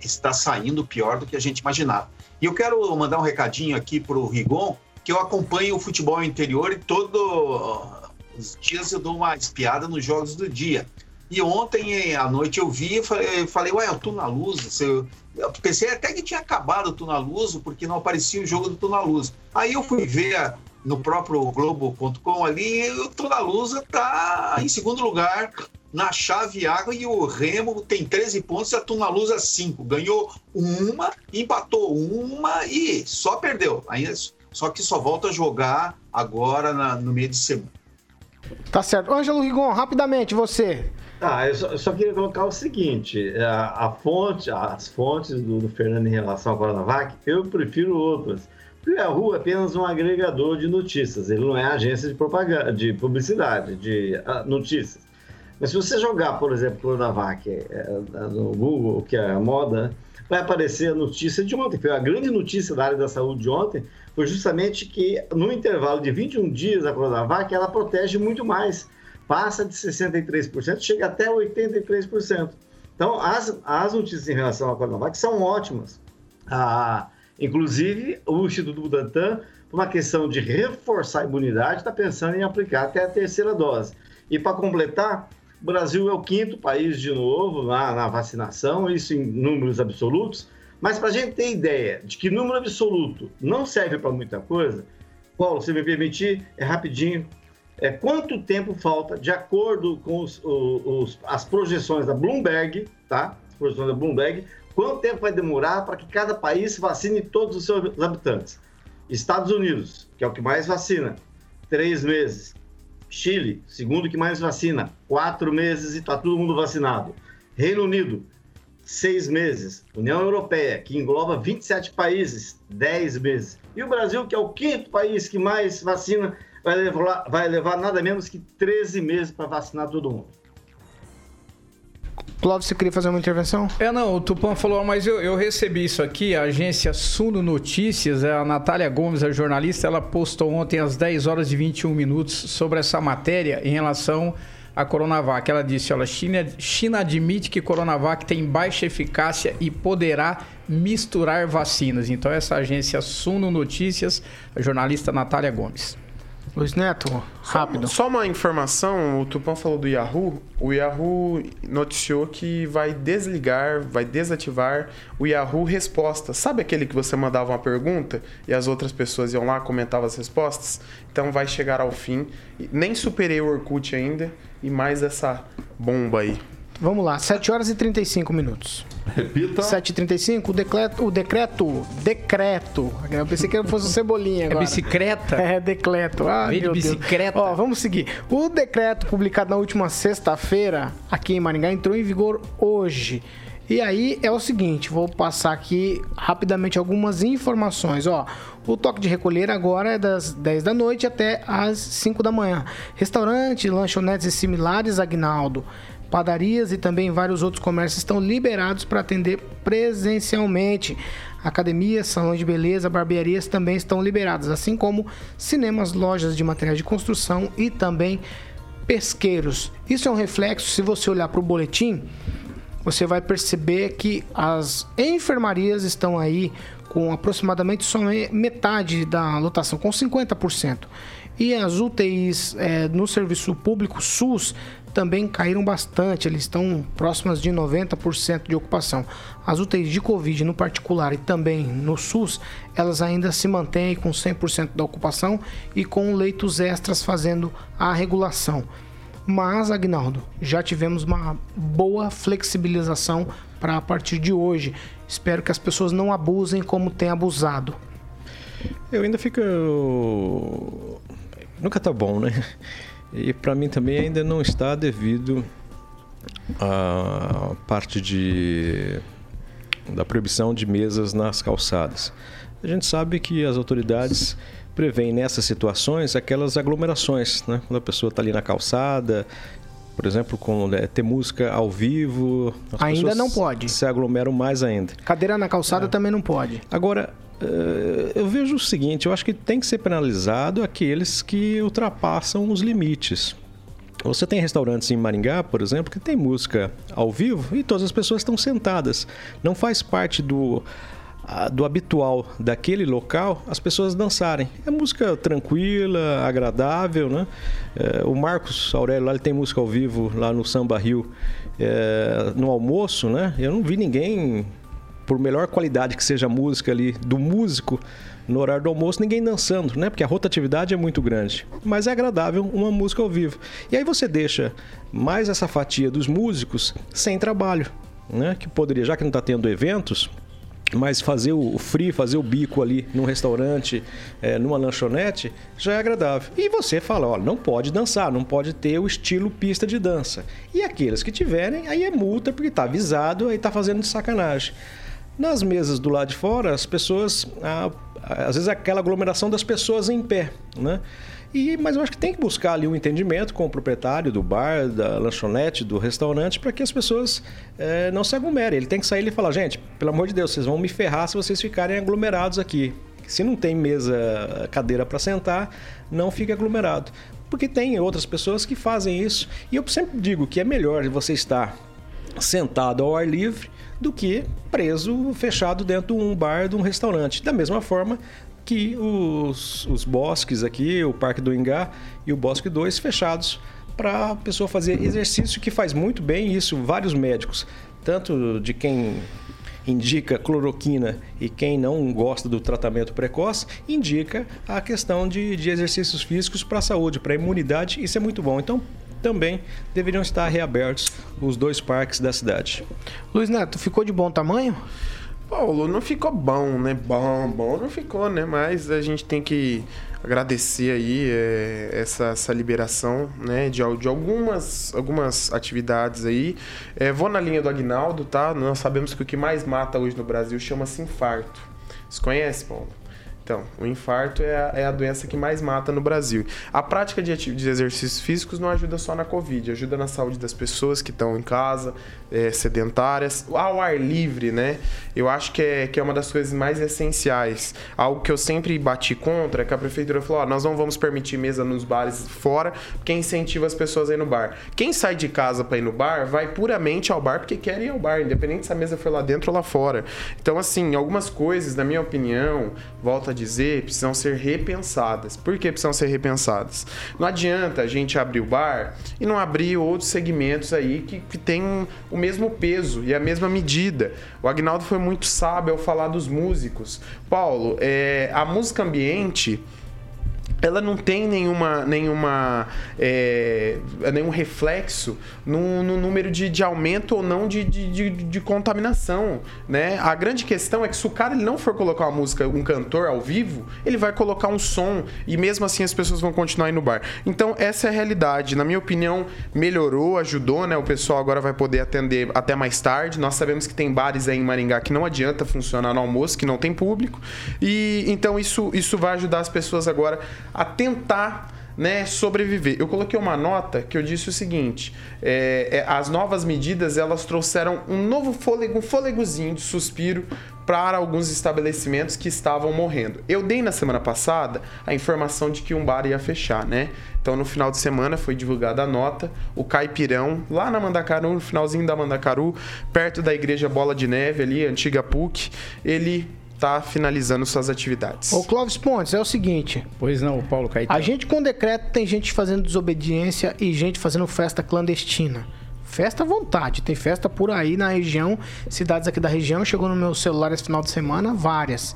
está saindo pior do que a gente imaginava. E eu quero mandar um recadinho aqui para o Rigon, que eu acompanho o futebol interior e todo os dias eu dou uma espiada nos jogos do dia. E ontem à noite eu vi e falei, ué, o Tuna Luz, eu, pensei até que tinha acabado o Tuna Luz, porque não aparecia o jogo do Tuna Luz. Aí eu fui ver no próprio Globo.com ali, e o Tuna Luz está em segundo lugar na chave água e o Remo tem 13 pontos e a Tuna Luz 5. Ganhou uma, empatou uma e só perdeu. Aí, só que só volta a jogar agora na, no meio de semana.
Tá certo. Ângelo Rigon, rapidamente, você.
Ah, eu só, eu só queria colocar o seguinte: a, a fonte, as fontes do, do, Fernando em relação à Coronavac, eu prefiro outras. Porque a rua é apenas um agregador de notícias, ele não é agência de propaganda, de publicidade, de uh, notícias. Mas se você jogar, por exemplo, Coronavac é, é, no Google, que é a moda, vai aparecer a notícia de ontem. Foi a grande notícia da área da saúde de ontem, foi justamente que no intervalo de 21 dias a Coronavac, ela protege muito mais. Passa de 63%, chega até 83%. Então, as, as notícias em relação à Coronavac são ótimas. Ah, inclusive, o Instituto Butantan, por uma questão de reforçar a imunidade, está pensando em aplicar até a terceira dose. E para completar, o Brasil é o quinto país de novo na, na vacinação, isso em números absolutos. Mas para a gente ter ideia de que número absoluto não serve para muita coisa, Paulo, se me permitir, é rapidinho. É, quanto tempo falta, de acordo com os, os, as projeções da Bloomberg, tá? As projeções da Bloomberg, quanto tempo vai demorar para que cada país vacine todos os seus habitantes? Estados Unidos, que é o que mais vacina, três meses. Chile, segundo que mais vacina, quatro meses e está todo mundo vacinado. Reino Unido, seis meses. União Europeia, que engloba 27 países, 10 meses. E o Brasil, que é o quinto país que mais vacina, vai levar, vai levar nada menos que 13 meses para vacinar todo mundo.
Clóvis, você queria fazer uma intervenção?
É, não, o Tupã falou, mas eu, eu recebi isso aqui, a agência Suno Notícias, a Natália Gomes, a jornalista, ela postou ontem às 10 horas e 21 minutos sobre essa matéria em relação à Coronavac. Ela disse, olha, China, China admite que Coronavac tem baixa eficácia e poderá misturar vacinas. Então, essa agência Suno Notícias, a jornalista Natália Gomes.
Luiz Neto, rápido.
Só, só, uma informação, o Tupã falou do Yahoo. O Yahoo noticiou que vai desligar, vai desativar o Yahoo Respostas. Sabe aquele que você mandava uma pergunta e as outras pessoas iam lá comentavam as respostas? Então vai chegar ao fim. Nem superei o Orkut ainda e mais essa bomba aí.
Vamos lá, 7 horas e 35 minutos.
Repita.
7h35, o decreto, o decreto, decreto. Eu pensei que fosse cebolinha agora.
É bicicleta?
É, decreto. Ah,
Vem de bicicleta.
Ó, vamos seguir. O decreto publicado na última sexta-feira aqui em Maringá entrou em vigor hoje. E aí é o seguinte, vou passar aqui rapidamente algumas informações. Ó, o toque de recolher agora é das 10 da noite até as 5 da manhã. Restaurante, lanchonetes e similares, Agnaldo, padarias e também vários outros comércios estão liberados para atender presencialmente. Academias, salões de beleza, barbearias também estão liberadas, assim como cinemas, lojas de materiais de construção e também pesqueiros. Isso é um reflexo, se você olhar para o boletim, você vai perceber que as enfermarias estão aí com aproximadamente só metade da lotação, com 50%. E as UTIs é, no serviço público SUS também caíram bastante, eles estão próximas de 90% de ocupação. As UTIs de Covid no particular e também no SUS, elas ainda se mantêm com 100% da ocupação e com leitos extras fazendo a regulação. Mas, Agnaldo, já tivemos uma boa flexibilização para a partir de hoje. Espero que as pessoas não abusem como têm abusado.
Eu ainda fico. Nunca tá bom, né? E para mim também ainda não está devido à parte de da proibição de mesas nas calçadas. A gente sabe que as autoridades prevêem nessas situações aquelas aglomerações, né? Quando a pessoa está ali na calçada, por exemplo, com é, ter música ao vivo.
Ainda não pode.
Se aglomeram mais ainda.
Cadeira na calçada é. também não pode.
Agora, eu vejo o seguinte: eu acho que tem que ser penalizado aqueles que ultrapassam os limites. Você tem restaurantes em Maringá, por exemplo, que tem música ao vivo e todas as pessoas estão sentadas. Não faz parte do, do habitual daquele local as pessoas dançarem. É música tranquila, agradável, né? É, o Marcos Aurélio lá ele tem música ao vivo lá no Samba Rio é, no almoço, né? Eu não vi ninguém por melhor qualidade que seja a música ali do músico no horário do almoço, ninguém dançando, né? Porque a rotatividade é muito grande. Mas é agradável uma música ao vivo. E aí você deixa mais essa fatia dos músicos sem trabalho, né? Que poderia, já que não está tendo eventos, mas fazer o free, fazer o bico ali num restaurante, é, numa lanchonete, já é agradável. E você fala, olha, não pode dançar, não pode ter o estilo pista de dança. E aqueles que tiverem, aí é multa, porque está avisado, aí está fazendo de sacanagem. Nas mesas do lado de fora, as pessoas, às vezes aquela aglomeração das pessoas em pé, né? E, mas eu acho que tem que buscar ali um entendimento com o proprietário do bar, da lanchonete, do restaurante, para que as pessoas é, não se aglomerem. Ele tem que sair e falar, gente, pelo amor de Deus, vocês vão me ferrar se vocês ficarem aglomerados aqui. Se não tem mesa, cadeira para sentar, não fique aglomerado. Porque tem outras pessoas que fazem isso. E eu sempre digo que é melhor você estar sentado ao ar livre do que preso, fechado dentro de um bar, de um restaurante. Da mesma forma que os, os bosques aqui, o Parque do Ingá e o Bosque 2 fechados para a pessoa fazer exercício que faz muito bem isso vários médicos, tanto de quem indica cloroquina e quem não gosta do tratamento precoce, indica a questão de, de exercícios físicos para a saúde, para a imunidade, isso é muito bom. Então, também deveriam estar reabertos os dois parques da cidade.
Luiz Neto, ficou de bom tamanho?
Paulo, não ficou bom, né? Bom, bom não ficou, né? Mas a gente tem que agradecer aí é, essa, essa liberação, né? De, de algumas, algumas atividades aí. É, vou na linha do Agnaldo, tá? Nós sabemos que o que mais mata hoje no Brasil chama-se infarto. Você conhece, Paulo? Então, o infarto é a, é a, doença que mais mata no Brasil. A prática de, de, exercícios físicos não ajuda só na Covid, ajuda na saúde das pessoas que estão em casa, é, sedentárias, ao ar livre, né? Eu acho que é, que é uma das coisas mais essenciais. Algo que eu sempre bati contra é que a prefeitura falou: ó, nós não vamos permitir mesa nos bares fora, porque incentiva as pessoas a ir no bar. Quem sai de casa para ir no bar vai puramente ao bar porque quer ir ao bar, independente se a mesa for lá dentro ou lá fora. Então, assim, algumas coisas, na minha opinião, volta a dizer, precisam ser repensadas. Por que precisam ser repensadas? Não adianta a gente abrir o bar e não abrir outros segmentos aí que, que têm o mesmo peso e a mesma medida. O Agnaldo foi muito sábio ao falar dos músicos. Paulo, é, a música ambiente ela não tem nenhuma, nenhuma é, nenhum reflexo no, no número de, de, aumento ou não de, de, de, contaminação, né? A grande questão é que se o cara ele não for colocar uma música, um cantor ao vivo, ele vai colocar um som e mesmo assim as pessoas vão continuar indo no bar. Então essa é a realidade. Na minha opinião, melhorou, ajudou, né? O pessoal agora vai poder atender até mais tarde. Nós sabemos que tem bares aí em Maringá que não adianta funcionar no almoço, que não tem público. E então isso, isso vai ajudar as pessoas agora a tentar né, sobreviver. Eu coloquei uma nota que eu disse o seguinte: é, é, as novas medidas elas trouxeram um novo fôlego, um fôlegozinho de suspiro para alguns estabelecimentos que estavam morrendo. Eu dei na semana passada a informação de que um bar ia fechar, né? Então no final de semana foi divulgada a nota, o Caipirão, lá na Mandacaru, no finalzinho da Mandacaru, perto da igreja Bola de Neve ali, antiga PUC, ele está finalizando suas atividades.
Ô Clóvis Pontes, é o seguinte.
Pois não, Paulo Caetano.
A gente com decreto tem gente fazendo desobediência e gente fazendo festa clandestina. Festa à vontade, tem festa por aí na região, cidades aqui da região. Chegou no meu celular esse final de semana, várias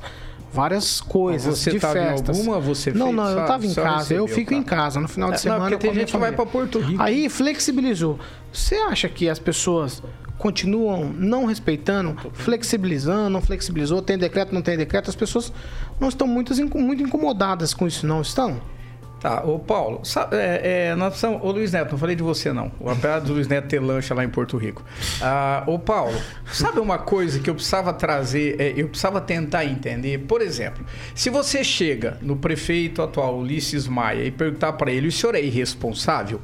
várias coisas
você
de festas.
alguma você
Não,
fez,
não, eu tava em casa.
Recebeu,
eu fico
tá?
em casa no final de
é,
semana.
Não, tem gente que vai para Porto Rico.
Aí flexibilizou. Você acha que as pessoas continuam não respeitando, flexibilizando, não flexibilizou, tem decreto, não tem decreto, as pessoas não estão muito, muito incomodadas com isso, não estão?
Tá, ô Paulo, sabe, é, é, nós precisamos, ô Luiz Neto, não falei de você não, apesar do Luiz Neto ter lancha lá em Porto Rico. Ah, ô Paulo, sabe uma coisa que eu precisava trazer, é, eu precisava tentar entender? Por exemplo, se você chega no prefeito atual, Ulisses Maia, e perguntar para ele, o senhor é irresponsável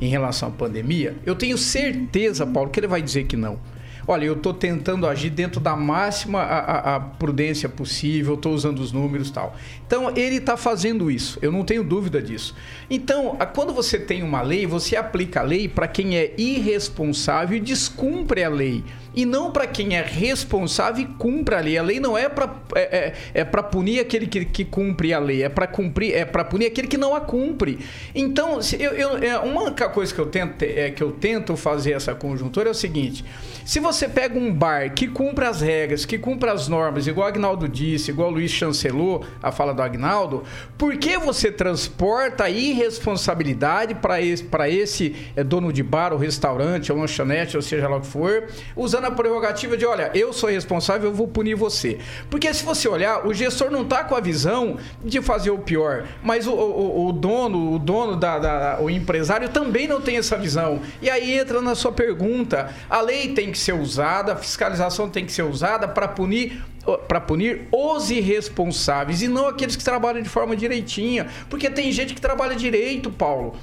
em relação à pandemia? Eu tenho certeza, Paulo, que ele vai dizer que não. Olha, eu estou tentando agir dentro da máxima a, a, a prudência possível, estou usando os números e tal. Então, ele está fazendo isso, eu não tenho dúvida disso. Então, quando você tem uma lei, você aplica a lei para quem é irresponsável e descumpre a lei e não para quem é responsável e cumpre a lei. A lei não é para é, é, é punir aquele que, que cumpre a lei, é para cumprir, é para punir aquele que não a cumpre. Então, eu, eu, é, uma coisa que eu tento é que eu tento fazer essa conjuntura é o seguinte: se você pega um bar que cumpre as regras, que cumpre as normas, igual o Agnaldo disse, igual o Luiz chancelou a fala do Agnaldo, por que você transporta a irresponsabilidade para esse, esse é, dono de bar, ou restaurante, ou lanchonete, ou seja lá o que for, usando a prerrogativa de, olha, eu sou responsável, eu vou punir você. Porque se você olhar, o gestor não está com a visão de fazer o pior, mas o, o, o dono, o dono da, da, o empresário também não tem essa visão. E aí entra na sua pergunta, a lei tem que ser usada, a fiscalização tem que ser usada para punir para punir os irresponsáveis e não aqueles que trabalham de forma direitinha, porque tem gente que trabalha direito, Paulo.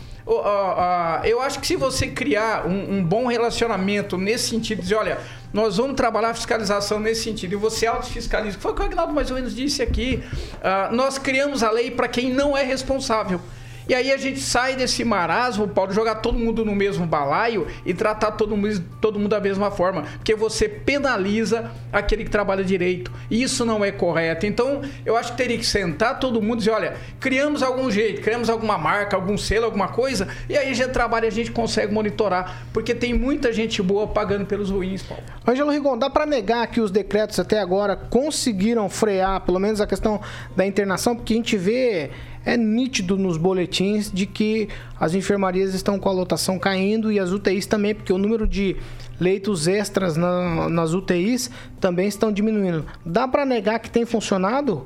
Eu acho que se você criar um, bom relacionamento nesse sentido, dizer, olha, nós vamos trabalhar a fiscalização nesse sentido, e você autofiscaliza, foi o que o Agnaldo mais ou menos disse aqui, uh, nós criamos a lei para quem não é responsável. E aí a gente sai desse marasmo, Paulo, jogar todo mundo no mesmo balaio e tratar todo mundo, todo mundo da mesma forma. Porque você penaliza aquele que trabalha direito. E isso não é correto. Então, eu acho que teria que sentar todo mundo e dizer, olha, criamos algum jeito, criamos alguma marca, algum selo, alguma coisa, e aí a gente trabalha a gente consegue monitorar. Porque tem muita gente boa pagando pelos ruins, Paulo.
Ângelo Rigon, dá para negar que os decretos até agora conseguiram frear, pelo menos a questão da internação? Porque a gente vê é nítido nos boletins de que as enfermarias estão com a lotação caindo e as UTIs também, porque o número de leitos extras na, nas UTIs também estão diminuindo. Dá para negar que tem funcionado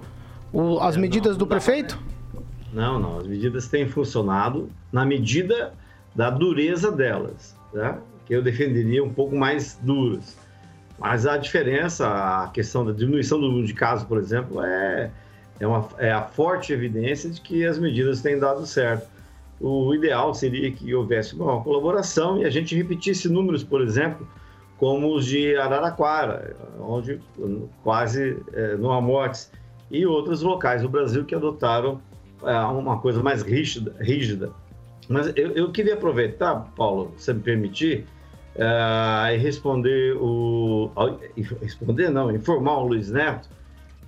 o, as é, medidas não, do prefeito?
Não, não. As medidas têm funcionado na medida da dureza delas, né? que eu defenderia um pouco mais duras. Mas a diferença, a questão da diminuição do número de casos, por exemplo, é, é, uma, é a forte evidência de que as medidas têm dado certo. O ideal seria que houvesse uma colaboração e a gente repetisse números, por exemplo, como os de Araraquara, onde quase é, há mortes, e outros locais do Brasil que adotaram é, uma coisa mais rígida. rígida. Mas eu, eu queria aproveitar, Paulo, se me permitir, é, e responder o. Responder não, informar o Luiz Neto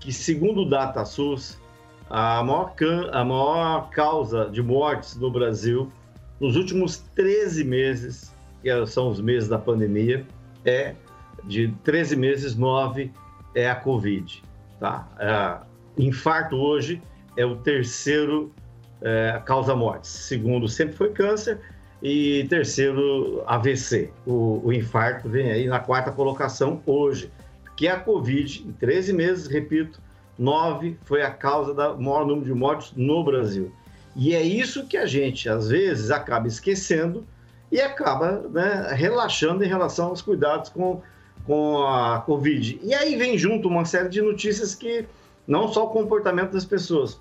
que, segundo o DataSUS, a maior, a maior causa de mortes no Brasil nos últimos 13 meses, que são os meses da pandemia, é de 13 meses, 9 é a Covid. Tá? É, infarto hoje é o terceiro é, causa mortes. Segundo sempre foi câncer e terceiro AVC. O, o infarto vem aí na quarta colocação hoje que é a Covid. Em 13 meses, repito, 9 foi a causa do maior número de mortes no Brasil. E é isso que a gente, às vezes, acaba esquecendo e acaba né, relaxando em relação aos cuidados com, com a Covid. E aí vem junto uma série de notícias que não só o comportamento das pessoas.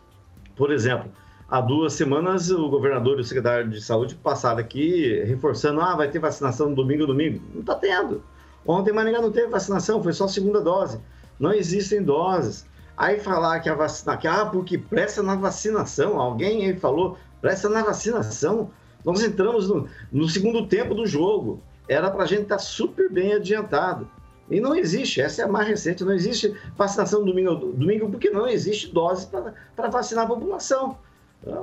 Por exemplo, há duas semanas o governador e o secretário de saúde passaram aqui reforçando: ah, vai ter vacinação no domingo, domingo. Não está tendo. Ontem Maringá não teve vacinação, foi só segunda dose. Não existem doses. Aí falar que a vacina, que, ah, porque presta na vacinação, alguém aí falou, presta na vacinação. Nós entramos no, no segundo tempo do jogo. Era para a gente estar tá super bem adiantado. E não existe, essa é a mais recente, não existe vacinação domingo, domingo porque não existe dose para vacinar a população.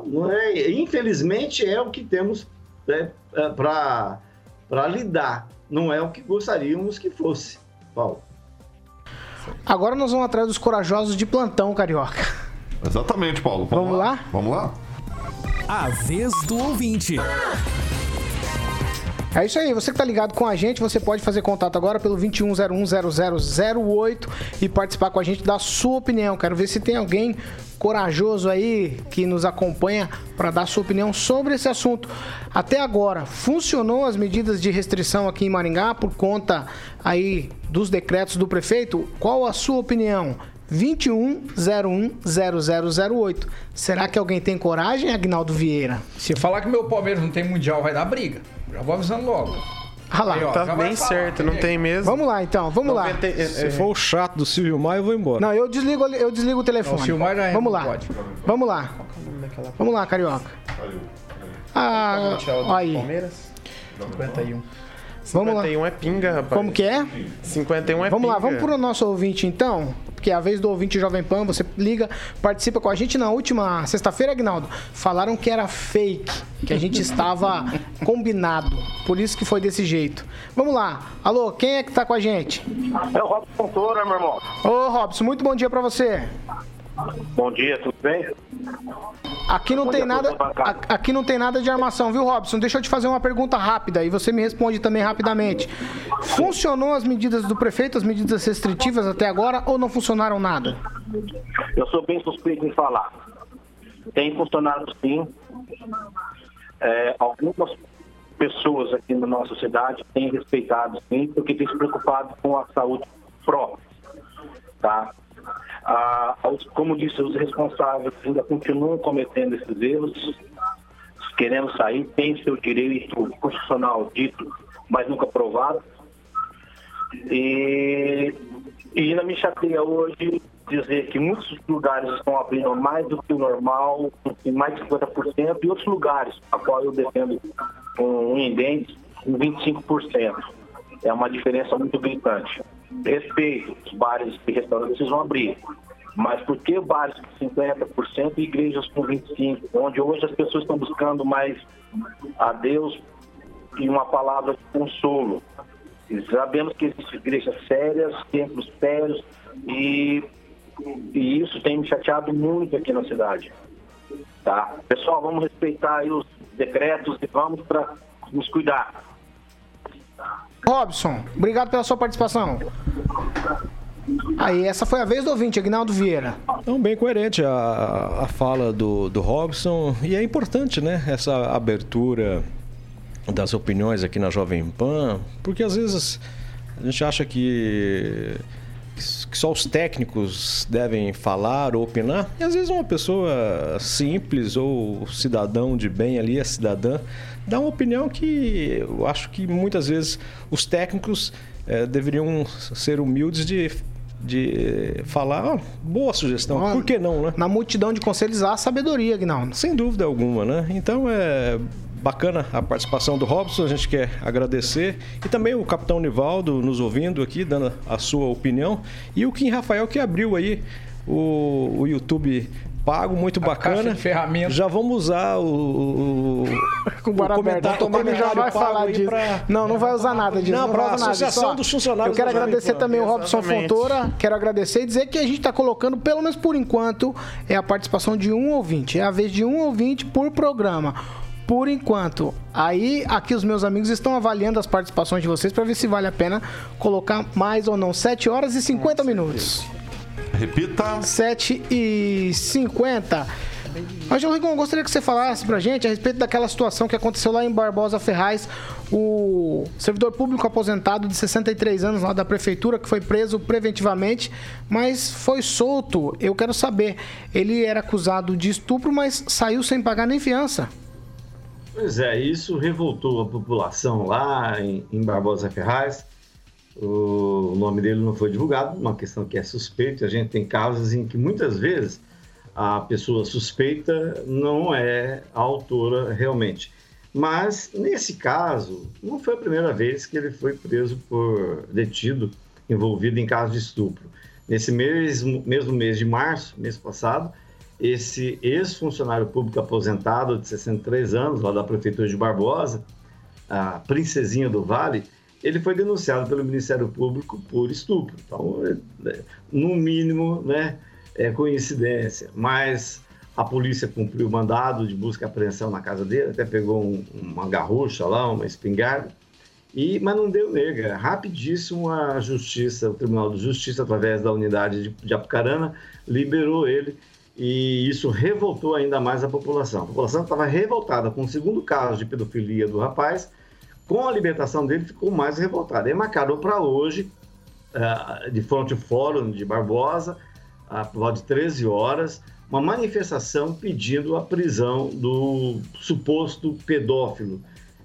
Não é, infelizmente é o que temos né, é, para lidar não é o que gostaríamos que fosse. Paulo.
Agora nós vamos atrás dos corajosos de plantão, Carioca.
Exatamente, Paulo.
Vamos, vamos lá? lá?
Vamos lá?
A vez do ouvinte.
É isso aí, você que tá ligado com a gente, você pode fazer contato agora pelo 21010008 e participar com a gente da sua opinião. Quero ver se tem alguém corajoso aí que nos acompanha para dar sua opinião sobre esse assunto. Até agora, funcionou as medidas de restrição aqui em Maringá por conta aí dos decretos do prefeito? Qual a sua opinião? 21010008. Será que alguém tem coragem, Agnaldo Vieira?
Se falar que meu Palmeiras não tem mundial, vai dar briga. Já vou avisando logo.
Ah lá,
Aí, ó,
Tá bem
falar,
certo, não
né?
tem mesmo.
Vamos lá então, vamos lá.
90 é-
Se
é-
for o chato do Silvio Maia, eu vou embora.
Não, eu desligo, eu desligo o telefone.
Não, o Silmar já é,
Vamos lá.
pode.
Vamos lá. Vamos lá, carioca. Ah, aí.
Palmeiras? 51.
Vamos lá.
51 é pinga, rapaz.
Como que é?
51 é
Vamos lá,
pinga.
vamos pro nosso ouvinte então, porque é a vez do ouvinte Jovem Pan, você liga, participa com a gente na última sexta-feira, Agnaldo. Falaram que era fake, que a gente estava combinado, por isso que foi desse jeito. Vamos lá, alô, quem é que tá com a gente?
É o Robson Fontoura, meu irmão.
Ô Robson, muito bom dia pra você.
Bom dia, tudo bem?
Aqui não
Bom
tem
dia
nada, aqui não tem nada de armação, viu, Robson? Deixa eu te fazer uma pergunta rápida e você me responde também rapidamente. Funcionou as medidas do prefeito, as medidas restritivas até agora ou não funcionaram nada?
Eu sou bem suspeito em falar. Tem funcionado sim. É, algumas pessoas aqui na nossa cidade têm respeitado sim, porque têm se preocupado com a saúde própria. Tá? Ah, como disse, os responsáveis ainda continuam cometendo esses erros, querendo sair, tem seu direito constitucional dito, mas nunca provado. E, e ainda me chateia hoje dizer que muitos lugares estão abrindo mais do que o normal, mais de 50%, e outros lugares, a qual eu defendo um indente, em 25%. É uma diferença muito gritante. Respeito, os bares e restaurantes precisam abrir. Mas por que bares com 50% e igrejas com 25%? Onde hoje as pessoas estão buscando mais a Deus e uma palavra de consolo. E sabemos que existem igrejas sérias, templos sérios, e, e isso tem me chateado muito aqui na cidade. Tá? Pessoal, vamos respeitar os decretos e vamos para nos cuidar.
Robson, obrigado pela sua participação. Aí, essa foi a vez do ouvinte, Agnaldo Vieira.
Então, bem coerente a, a fala do, do Robson. E é importante, né? Essa abertura das opiniões aqui na Jovem Pan, porque às vezes a gente acha que, que só os técnicos devem falar ou opinar, e às vezes uma pessoa simples ou cidadão de bem ali, a cidadã, dá uma opinião que eu acho que muitas vezes os técnicos eh, deveriam ser humildes de, de falar, "Ah, boa sugestão, por que não, né?
Na multidão de conselhos há sabedoria, Agnaldo.
Sem dúvida alguma, né? Então é bacana a participação do Robson, a gente quer agradecer. E também o Capitão Nivaldo nos ouvindo aqui, dando a sua opinião. E o Kim Rafael que abriu aí o, o YouTube pago, muito bacana.
caixa de ferramentas.
Já vamos usar o, o,
Com o
comentário- o
Ele já vai falar disso.
pra-
Não, não vai usar nada disso.
Não,
Não, nada disso.
Associação dos Funcionários
Eu quero agradecer também o Robson. Fontoura. Quero agradecer e dizer que a gente está colocando, pelo menos por enquanto, é a participação de um ouvinte. É a vez de um ouvinte por programa. Por enquanto. Aí, aqui os meus amigos estão avaliando as participações de vocês para ver se vale a pena colocar mais ou não. 7 horas e 50 minutos.
Repita.
7 e 50. Angelo Rigon, gostaria que você falasse pra gente a respeito daquela situação que aconteceu lá em Barbosa Ferraz, o servidor público aposentado de 63 anos lá da prefeitura, que foi preso preventivamente, mas foi solto. Eu quero saber, ele era acusado de estupro, mas saiu sem pagar nem fiança.
Pois é, isso revoltou a população lá em, em Barbosa Ferraz. O nome dele não foi divulgado, uma questão que é suspeito. A gente tem casos em que muitas vezes a pessoa suspeita não é a autora realmente. Mas nesse caso, não foi a primeira vez que ele foi preso por detido envolvido em caso de estupro. Nesse mesmo, mesmo mês de março, mês passado, esse ex-funcionário público aposentado de 63 anos, lá da Prefeitura de Barbosa, a Princesinha do Vale, ele foi denunciado pelo Ministério Público por estupro. Então, é, no mínimo, né, é coincidência. Mas a polícia cumpriu o mandado de busca e apreensão na casa dele, até pegou um- uma garrucha lá, uma espingarda, E, mas não deu nega. Rapidíssimo a justiça, o Tribunal de Justiça, através da unidade de, de Apucarana, liberou ele e isso revoltou ainda mais a população. A população estava revoltada com o segundo caso de pedofilia do rapaz, com a libertação dele ficou mais revoltada. E marcado para hoje, de frente ao fórum de Barbosa, por volta de 13 horas, uma manifestação pedindo a prisão do suposto pedófilo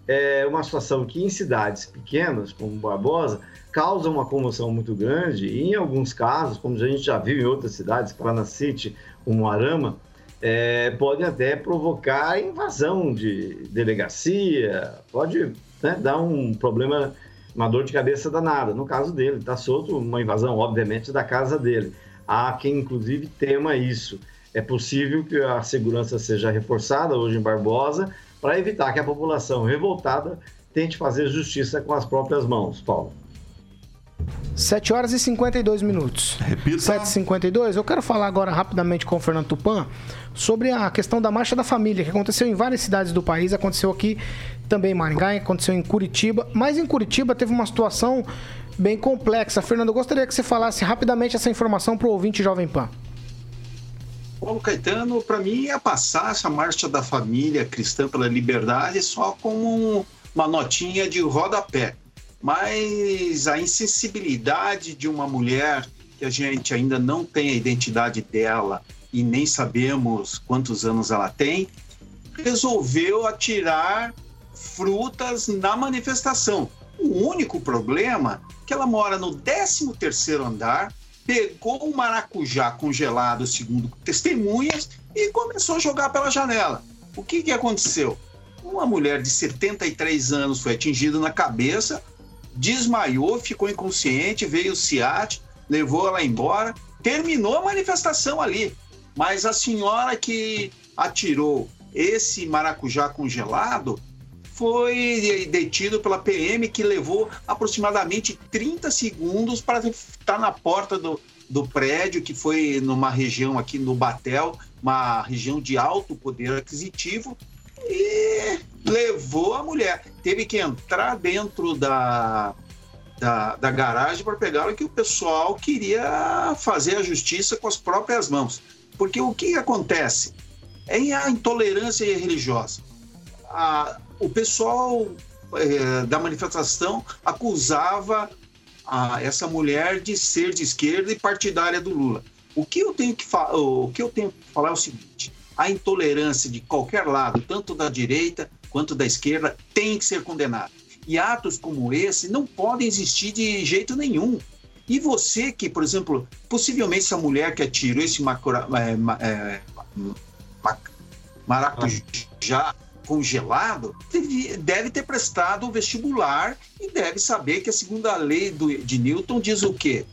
é uma situação que em cidades pequenas, como Barbosa, causa uma comoção muito grande e em alguns casos, como a gente já viu em outras cidades, Paraná City, como Arama, é, pode até provocar invasão de delegacia, pode né, dar um problema, uma dor de cabeça danada. No caso dele, está solto uma invasão, obviamente, da casa dele. Há quem, inclusive, tema isso. É possível que a segurança seja reforçada hoje em Barbosa, para evitar que a população revoltada tente fazer justiça com as próprias mãos, Paulo.
7 horas e 52 minutos.
Repita.
7h52. Eu quero falar agora rapidamente com o Fernando Tupan sobre a questão da Marcha da Família, que aconteceu em várias cidades do país. Aconteceu aqui também em Maringá, aconteceu em Curitiba. Mas em Curitiba teve uma situação bem complexa. Fernando, eu gostaria que você falasse rapidamente essa informação para o ouvinte Jovem Pan.
Paulo Caetano, para mim, ia passar essa marcha da família cristã pela liberdade só como uma notinha de rodapé. Mas a insensibilidade de uma mulher que a gente ainda não tem a identidade dela e nem sabemos quantos anos ela tem, resolveu atirar frutas na manifestação. O único problema é que ela mora no 13 terceiro andar, pegou um maracujá congelado, segundo testemunhas, e começou a jogar pela janela. O que, que aconteceu? Uma mulher de 73 anos foi atingida na cabeça, desmaiou, ficou inconsciente, veio o SIAT, levou ela embora, terminou a manifestação ali. Mas a senhora que atirou esse maracujá congelado foi detido pela PM, que levou aproximadamente 30 segundos para estar na porta do, do prédio, que foi numa região aqui no Batel, uma região de alto poder aquisitivo, e levou a mulher. Teve que entrar dentro da, da, da garagem para pegá-la, que o pessoal queria fazer a justiça com as próprias mãos. Porque o que acontece? É a intolerância religiosa. A, o pessoal é, da manifestação acusava a, essa mulher de ser de esquerda e partidária do Lula. O que eu tenho que, o que eu tenho que falar é o seguinte: a intolerância de qualquer lado, tanto da direita quanto da esquerda, tem que ser condenada. E atos como esse não podem existir de jeito nenhum. E você que, por exemplo, possivelmente essa mulher que atirou esse macura, é, é, maracujá congelado, deve ter prestado o vestibular e deve saber que a segunda lei do, de Newton diz o quê?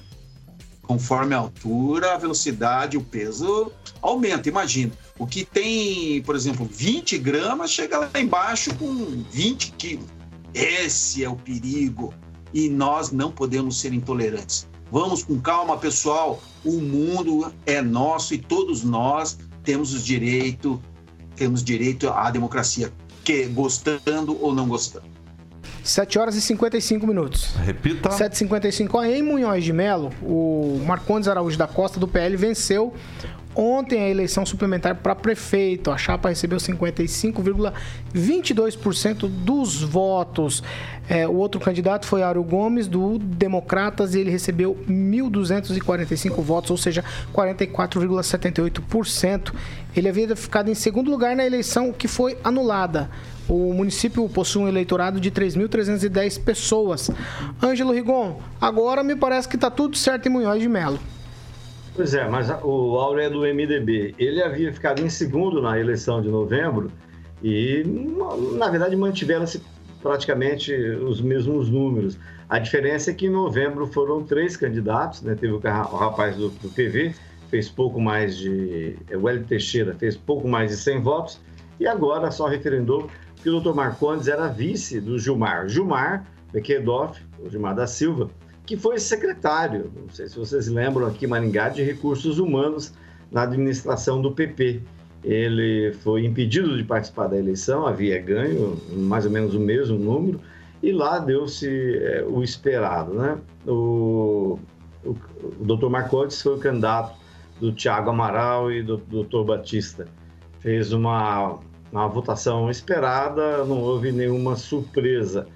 Conforme a altura, a velocidade, o peso aumenta. Imagina, o que tem, por exemplo, 20 gramas, chega lá embaixo com 20 quilos. Esse é o perigo. E nós não podemos ser intolerantes. Vamos com calma, pessoal. O mundo é nosso e todos nós temos o direito temos direito à democracia, que gostando ou não gostando.
7 horas e 55 minutos.
Repita.
7h55. Em Munhoz de Melo, o Marcondes Araújo da Costa, do PL, venceu ontem a eleição suplementar para prefeito. A chapa recebeu 55,22% dos votos. É, o outro candidato foi Aro Gomes, do Democratas, e ele recebeu 1.245 votos, ou seja, 44,78%. Ele havia ficado em segundo lugar na eleição que foi anulada. O município possui um eleitorado de 3.310 pessoas. Ângelo Rigon, agora me parece que está tudo certo em Munhoz de Melo.
Pois é, mas o Auro é do MDB. Ele havia ficado em segundo na eleição de novembro e, na verdade, mantiveram-se praticamente os mesmos números. A diferença é que em novembro foram três candidatos, né? teve o rapaz do, do PV, fez pouco mais de. É, o Hélio Teixeira fez pouco mais de 100 votos, e agora só referendou que o doutor Marcondes era vice do Gilmar. Gilmar Bequedoff, o Gilmar da Silva, que foi secretário, não sei se vocês lembram aqui, Maringá, de Recursos Humanos na administração do PP. Ele foi impedido de participar da eleição, havia ganho mais ou menos o mesmo número, e lá deu-se é, o esperado. Né? O, o, o Dr. Marcotes foi o candidato do Tiago Amaral e do, do Dr. Batista. Fez uma, uma votação esperada, não houve nenhuma surpresa.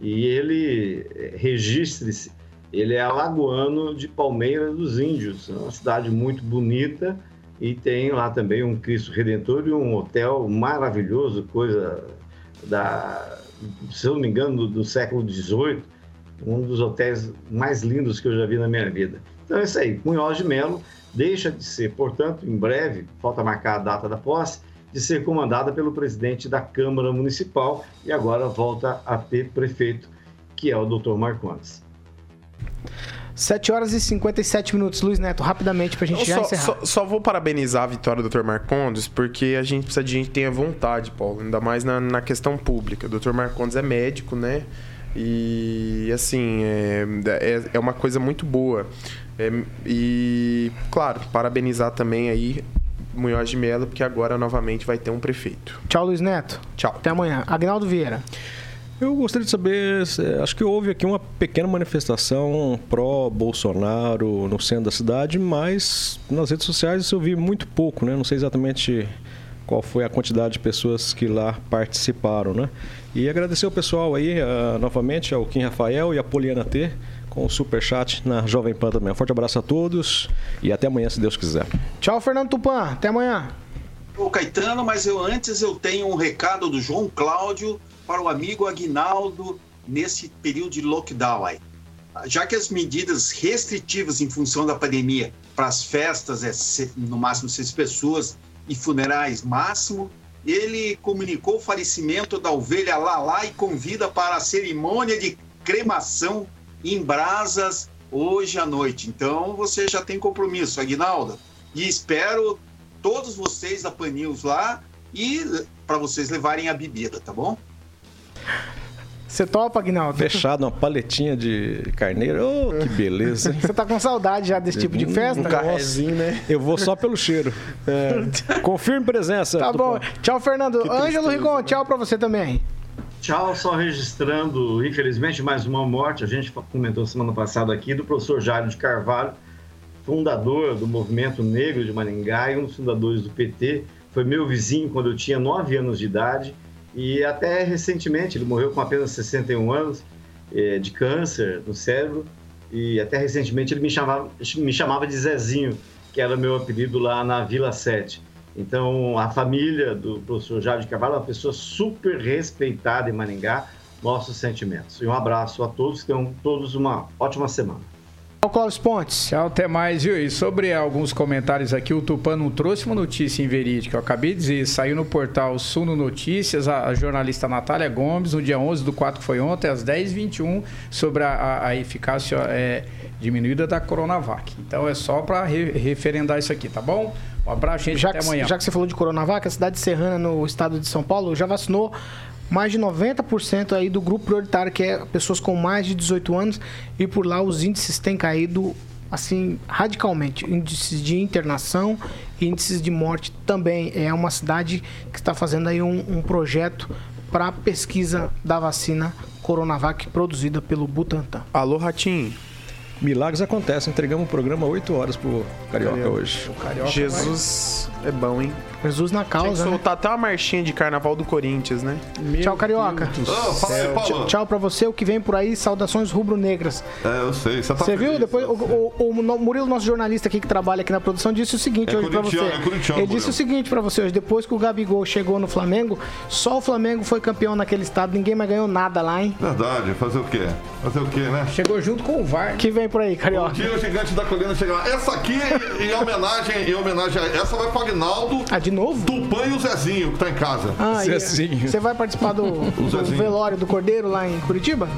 E ele, é, registre-se, ele é alagoano de Palmeiras dos Índios, é uma cidade muito bonita e tem lá também um Cristo Redentor e um hotel maravilhoso, coisa da, se eu não me engano, do, do século XVIII, um dos hotéis mais lindos que eu já vi na minha vida. Então é isso aí, Munhoz de Melo deixa de ser, portanto, em breve, falta marcar a data da posse, de ser comandada pelo presidente da Câmara Municipal e agora volta a ter prefeito, que é o Dr. Marcondes.
7 horas e 57 minutos. Luiz Neto, rapidamente pra gente
Eu
já
só,
encerrar.
só, só vou parabenizar a vitória do Dr. Marcondes, porque a gente precisa de gente que tenha vontade, Paulo, ainda mais na, na questão pública. O Dr. Marcondes é médico, né? E, assim, é, é, é uma coisa muito boa. É, e, claro, parabenizar também aí Munhoz de Mello, porque agora novamente vai ter um prefeito.
Tchau, Luiz Neto.
Tchau.
Até amanhã. Agnaldo Vieira.
Eu gostaria de saber, acho que houve aqui uma pequena manifestação pró-Bolsonaro no centro da cidade, mas nas redes sociais eu vi muito pouco, né? Não sei exatamente qual foi a quantidade de pessoas que lá participaram, né? E agradecer o pessoal aí, ah, novamente, ao Kim Rafael e a Poliana T, com o superchat na Jovem Pan também. Um forte abraço a todos e até amanhã, se Deus quiser.
Tchau, Fernando Tupan. Até amanhã.
Ô Caetano, mas eu antes eu tenho um recado do João Cláudio para o amigo Aguinaldo nesse período de lockdown aí. Já que as medidas restritivas em função da pandemia para as festas é no máximo seis pessoas e funerais máximo, ele comunicou o falecimento da ovelha Lalá e convida para a cerimônia de cremação em Brasas hoje à noite. Então você já tem compromisso, Aguinaldo. E espero todos vocês da Pan lá e para vocês levarem a bebida, tá bom?
Você topa, Agnaldo?
Fechado, uma paletinha de carneiro. Oh, que beleza, hein?
Você tá com saudade já desse tipo de festa?
Um carrezinho,
né?
Eu vou só pelo cheiro. Confirme presença.
Tá bom. Tchau, Fernando.
Que
Ângelo
tristeza,
Rigon, tchau pra você também.
Tchau, só registrando, infelizmente, mais uma morte. A gente comentou semana passada aqui do professor Jairo de Carvalho, fundador do Movimento Negro de Maringá e um dos fundadores do PT. Foi meu vizinho quando eu tinha 9 anos de idade e até recentemente, ele morreu com apenas 61 anos eh, de câncer no cérebro e até recentemente ele me chamava, me chamava de Zezinho, que era meu apelido lá na Vila 7. Então, a família do professor Jairo de Carvalho é uma pessoa super respeitada em Maringá, nossos sentimentos. E um abraço a todos, tenham todos uma ótima semana.
Tchau, Clóvis Pontes.
Tchau, até mais, viu? E sobre alguns comentários aqui, o Tupan não trouxe uma notícia inverídica. Eu acabei de dizer, saiu no portal Suno Notícias, a, a jornalista Natália Gomes, no dia 11 do 4, que foi ontem, às 10h21, sobre a, a- a eficácia é, diminuída da Coronavac. Então é só para referendar isso aqui, tá bom? Um abraço, gente,
Já
até
que,
amanhã.
já que você falou de Coronavac, a cidade serrana no estado de São Paulo já vacinou mais de 90% aí do grupo prioritário, que é pessoas com mais de 18 anos, e por lá os índices têm caído assim radicalmente. Índices de internação, índices de morte também. É uma cidade que está fazendo aí um, um projeto para pesquisa da vacina Coronavac produzida pelo Butantan.
Alô, Ratinho.
Milagres acontecem. Entregamos o programa 8 horas pro Carioca hoje.
Jesus é bom, hein?
Jesus na
que
causa, né?
soltar até uma marchinha de carnaval do Corinthians, né?
Tchau, Carioca.
Fala Paulo.
Tchau, tchau pra você. O que vem por aí, saudações rubro-negras.
É, eu sei. Você tá
Você viu? Depois
eu
o, o- o Murilo, nosso jornalista aqui que trabalha aqui na produção, disse o seguinte
É
hoje pra você.
é
Ele disse
Murilo.
o seguinte pra você hoje. Depois que o Gabigol chegou no Flamengo, só o Flamengo foi campeão naquele estado. Ninguém mais ganhou nada lá, hein?
Verdade, fazer o quê? Fazer o quê, né?
Chegou junto com o VAR.
Que vem por aí,
Um
Carioca.
dia o gigante da colina chega lá. Essa aqui, em homenagem, em homenagem a essa, vai pro Agnaldo.
Ah, de novo?
Tupã e o Zezinho, que tá em casa.
Ah,
Zezinho.
Você vai participar do, do velório do Cordeiro lá em Curitiba?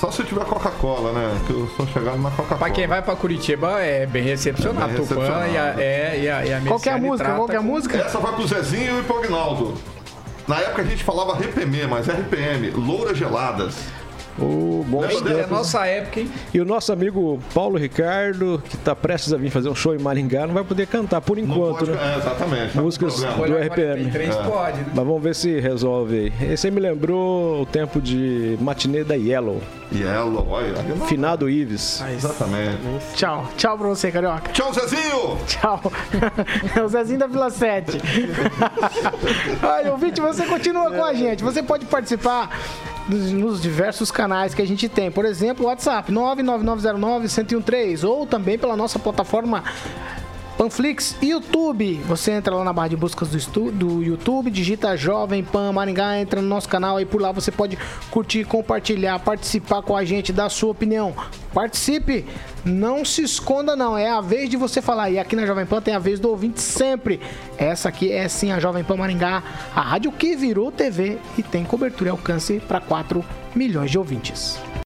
Só se tiver Coca-Cola, né? Que eu sou chegado na Coca-Cola.
Pra quem vai pra Curitiba é bem recepcionado.
É bem
Tupã e a, é, e a, e a
Qual que é a música? Qual que é a música?
Essa vai pro Zezinho e pro Agnaldo. Na época a gente falava RPM, mas RPM, Louras Geladas.
O bom
É nossa época, hein?
E o nosso amigo Paulo Ricardo, que está prestes a vir fazer um show em Maringá, não vai poder cantar por enquanto,
pode-
né?
é, exatamente, tá
Músicas do
Olhar
RPM.
43 pode, né?
Mas vamos ver se resolve aí. Esse aí me lembrou o tempo de matinê da Yellow.
Yellow, olha.
Finado Ives.
Exatamente.
Tchau. Tchau pra você, Carioca.
Tchau, Zezinho!
Tchau. É o Zezinho da Vila 7. Olha, ouvinte, você continua com a gente. Você pode participar nos, nos diversos canais que a gente tem. Por exemplo, o WhatsApp 99909-1013 ou também pela nossa plataforma Panflix YouTube. Você entra lá na barra de buscas do, do YouTube, digita Jovem Pan Maringá, entra no nosso canal e por lá você pode curtir, compartilhar, participar com a gente, dar sua opinião. Participe, não se esconda não, é a vez de você falar. E aqui na Jovem Pan tem a vez do ouvinte sempre. Essa aqui é sim a Jovem Pan Maringá, a rádio que virou TV e tem cobertura e alcance para 4 milhões de ouvintes.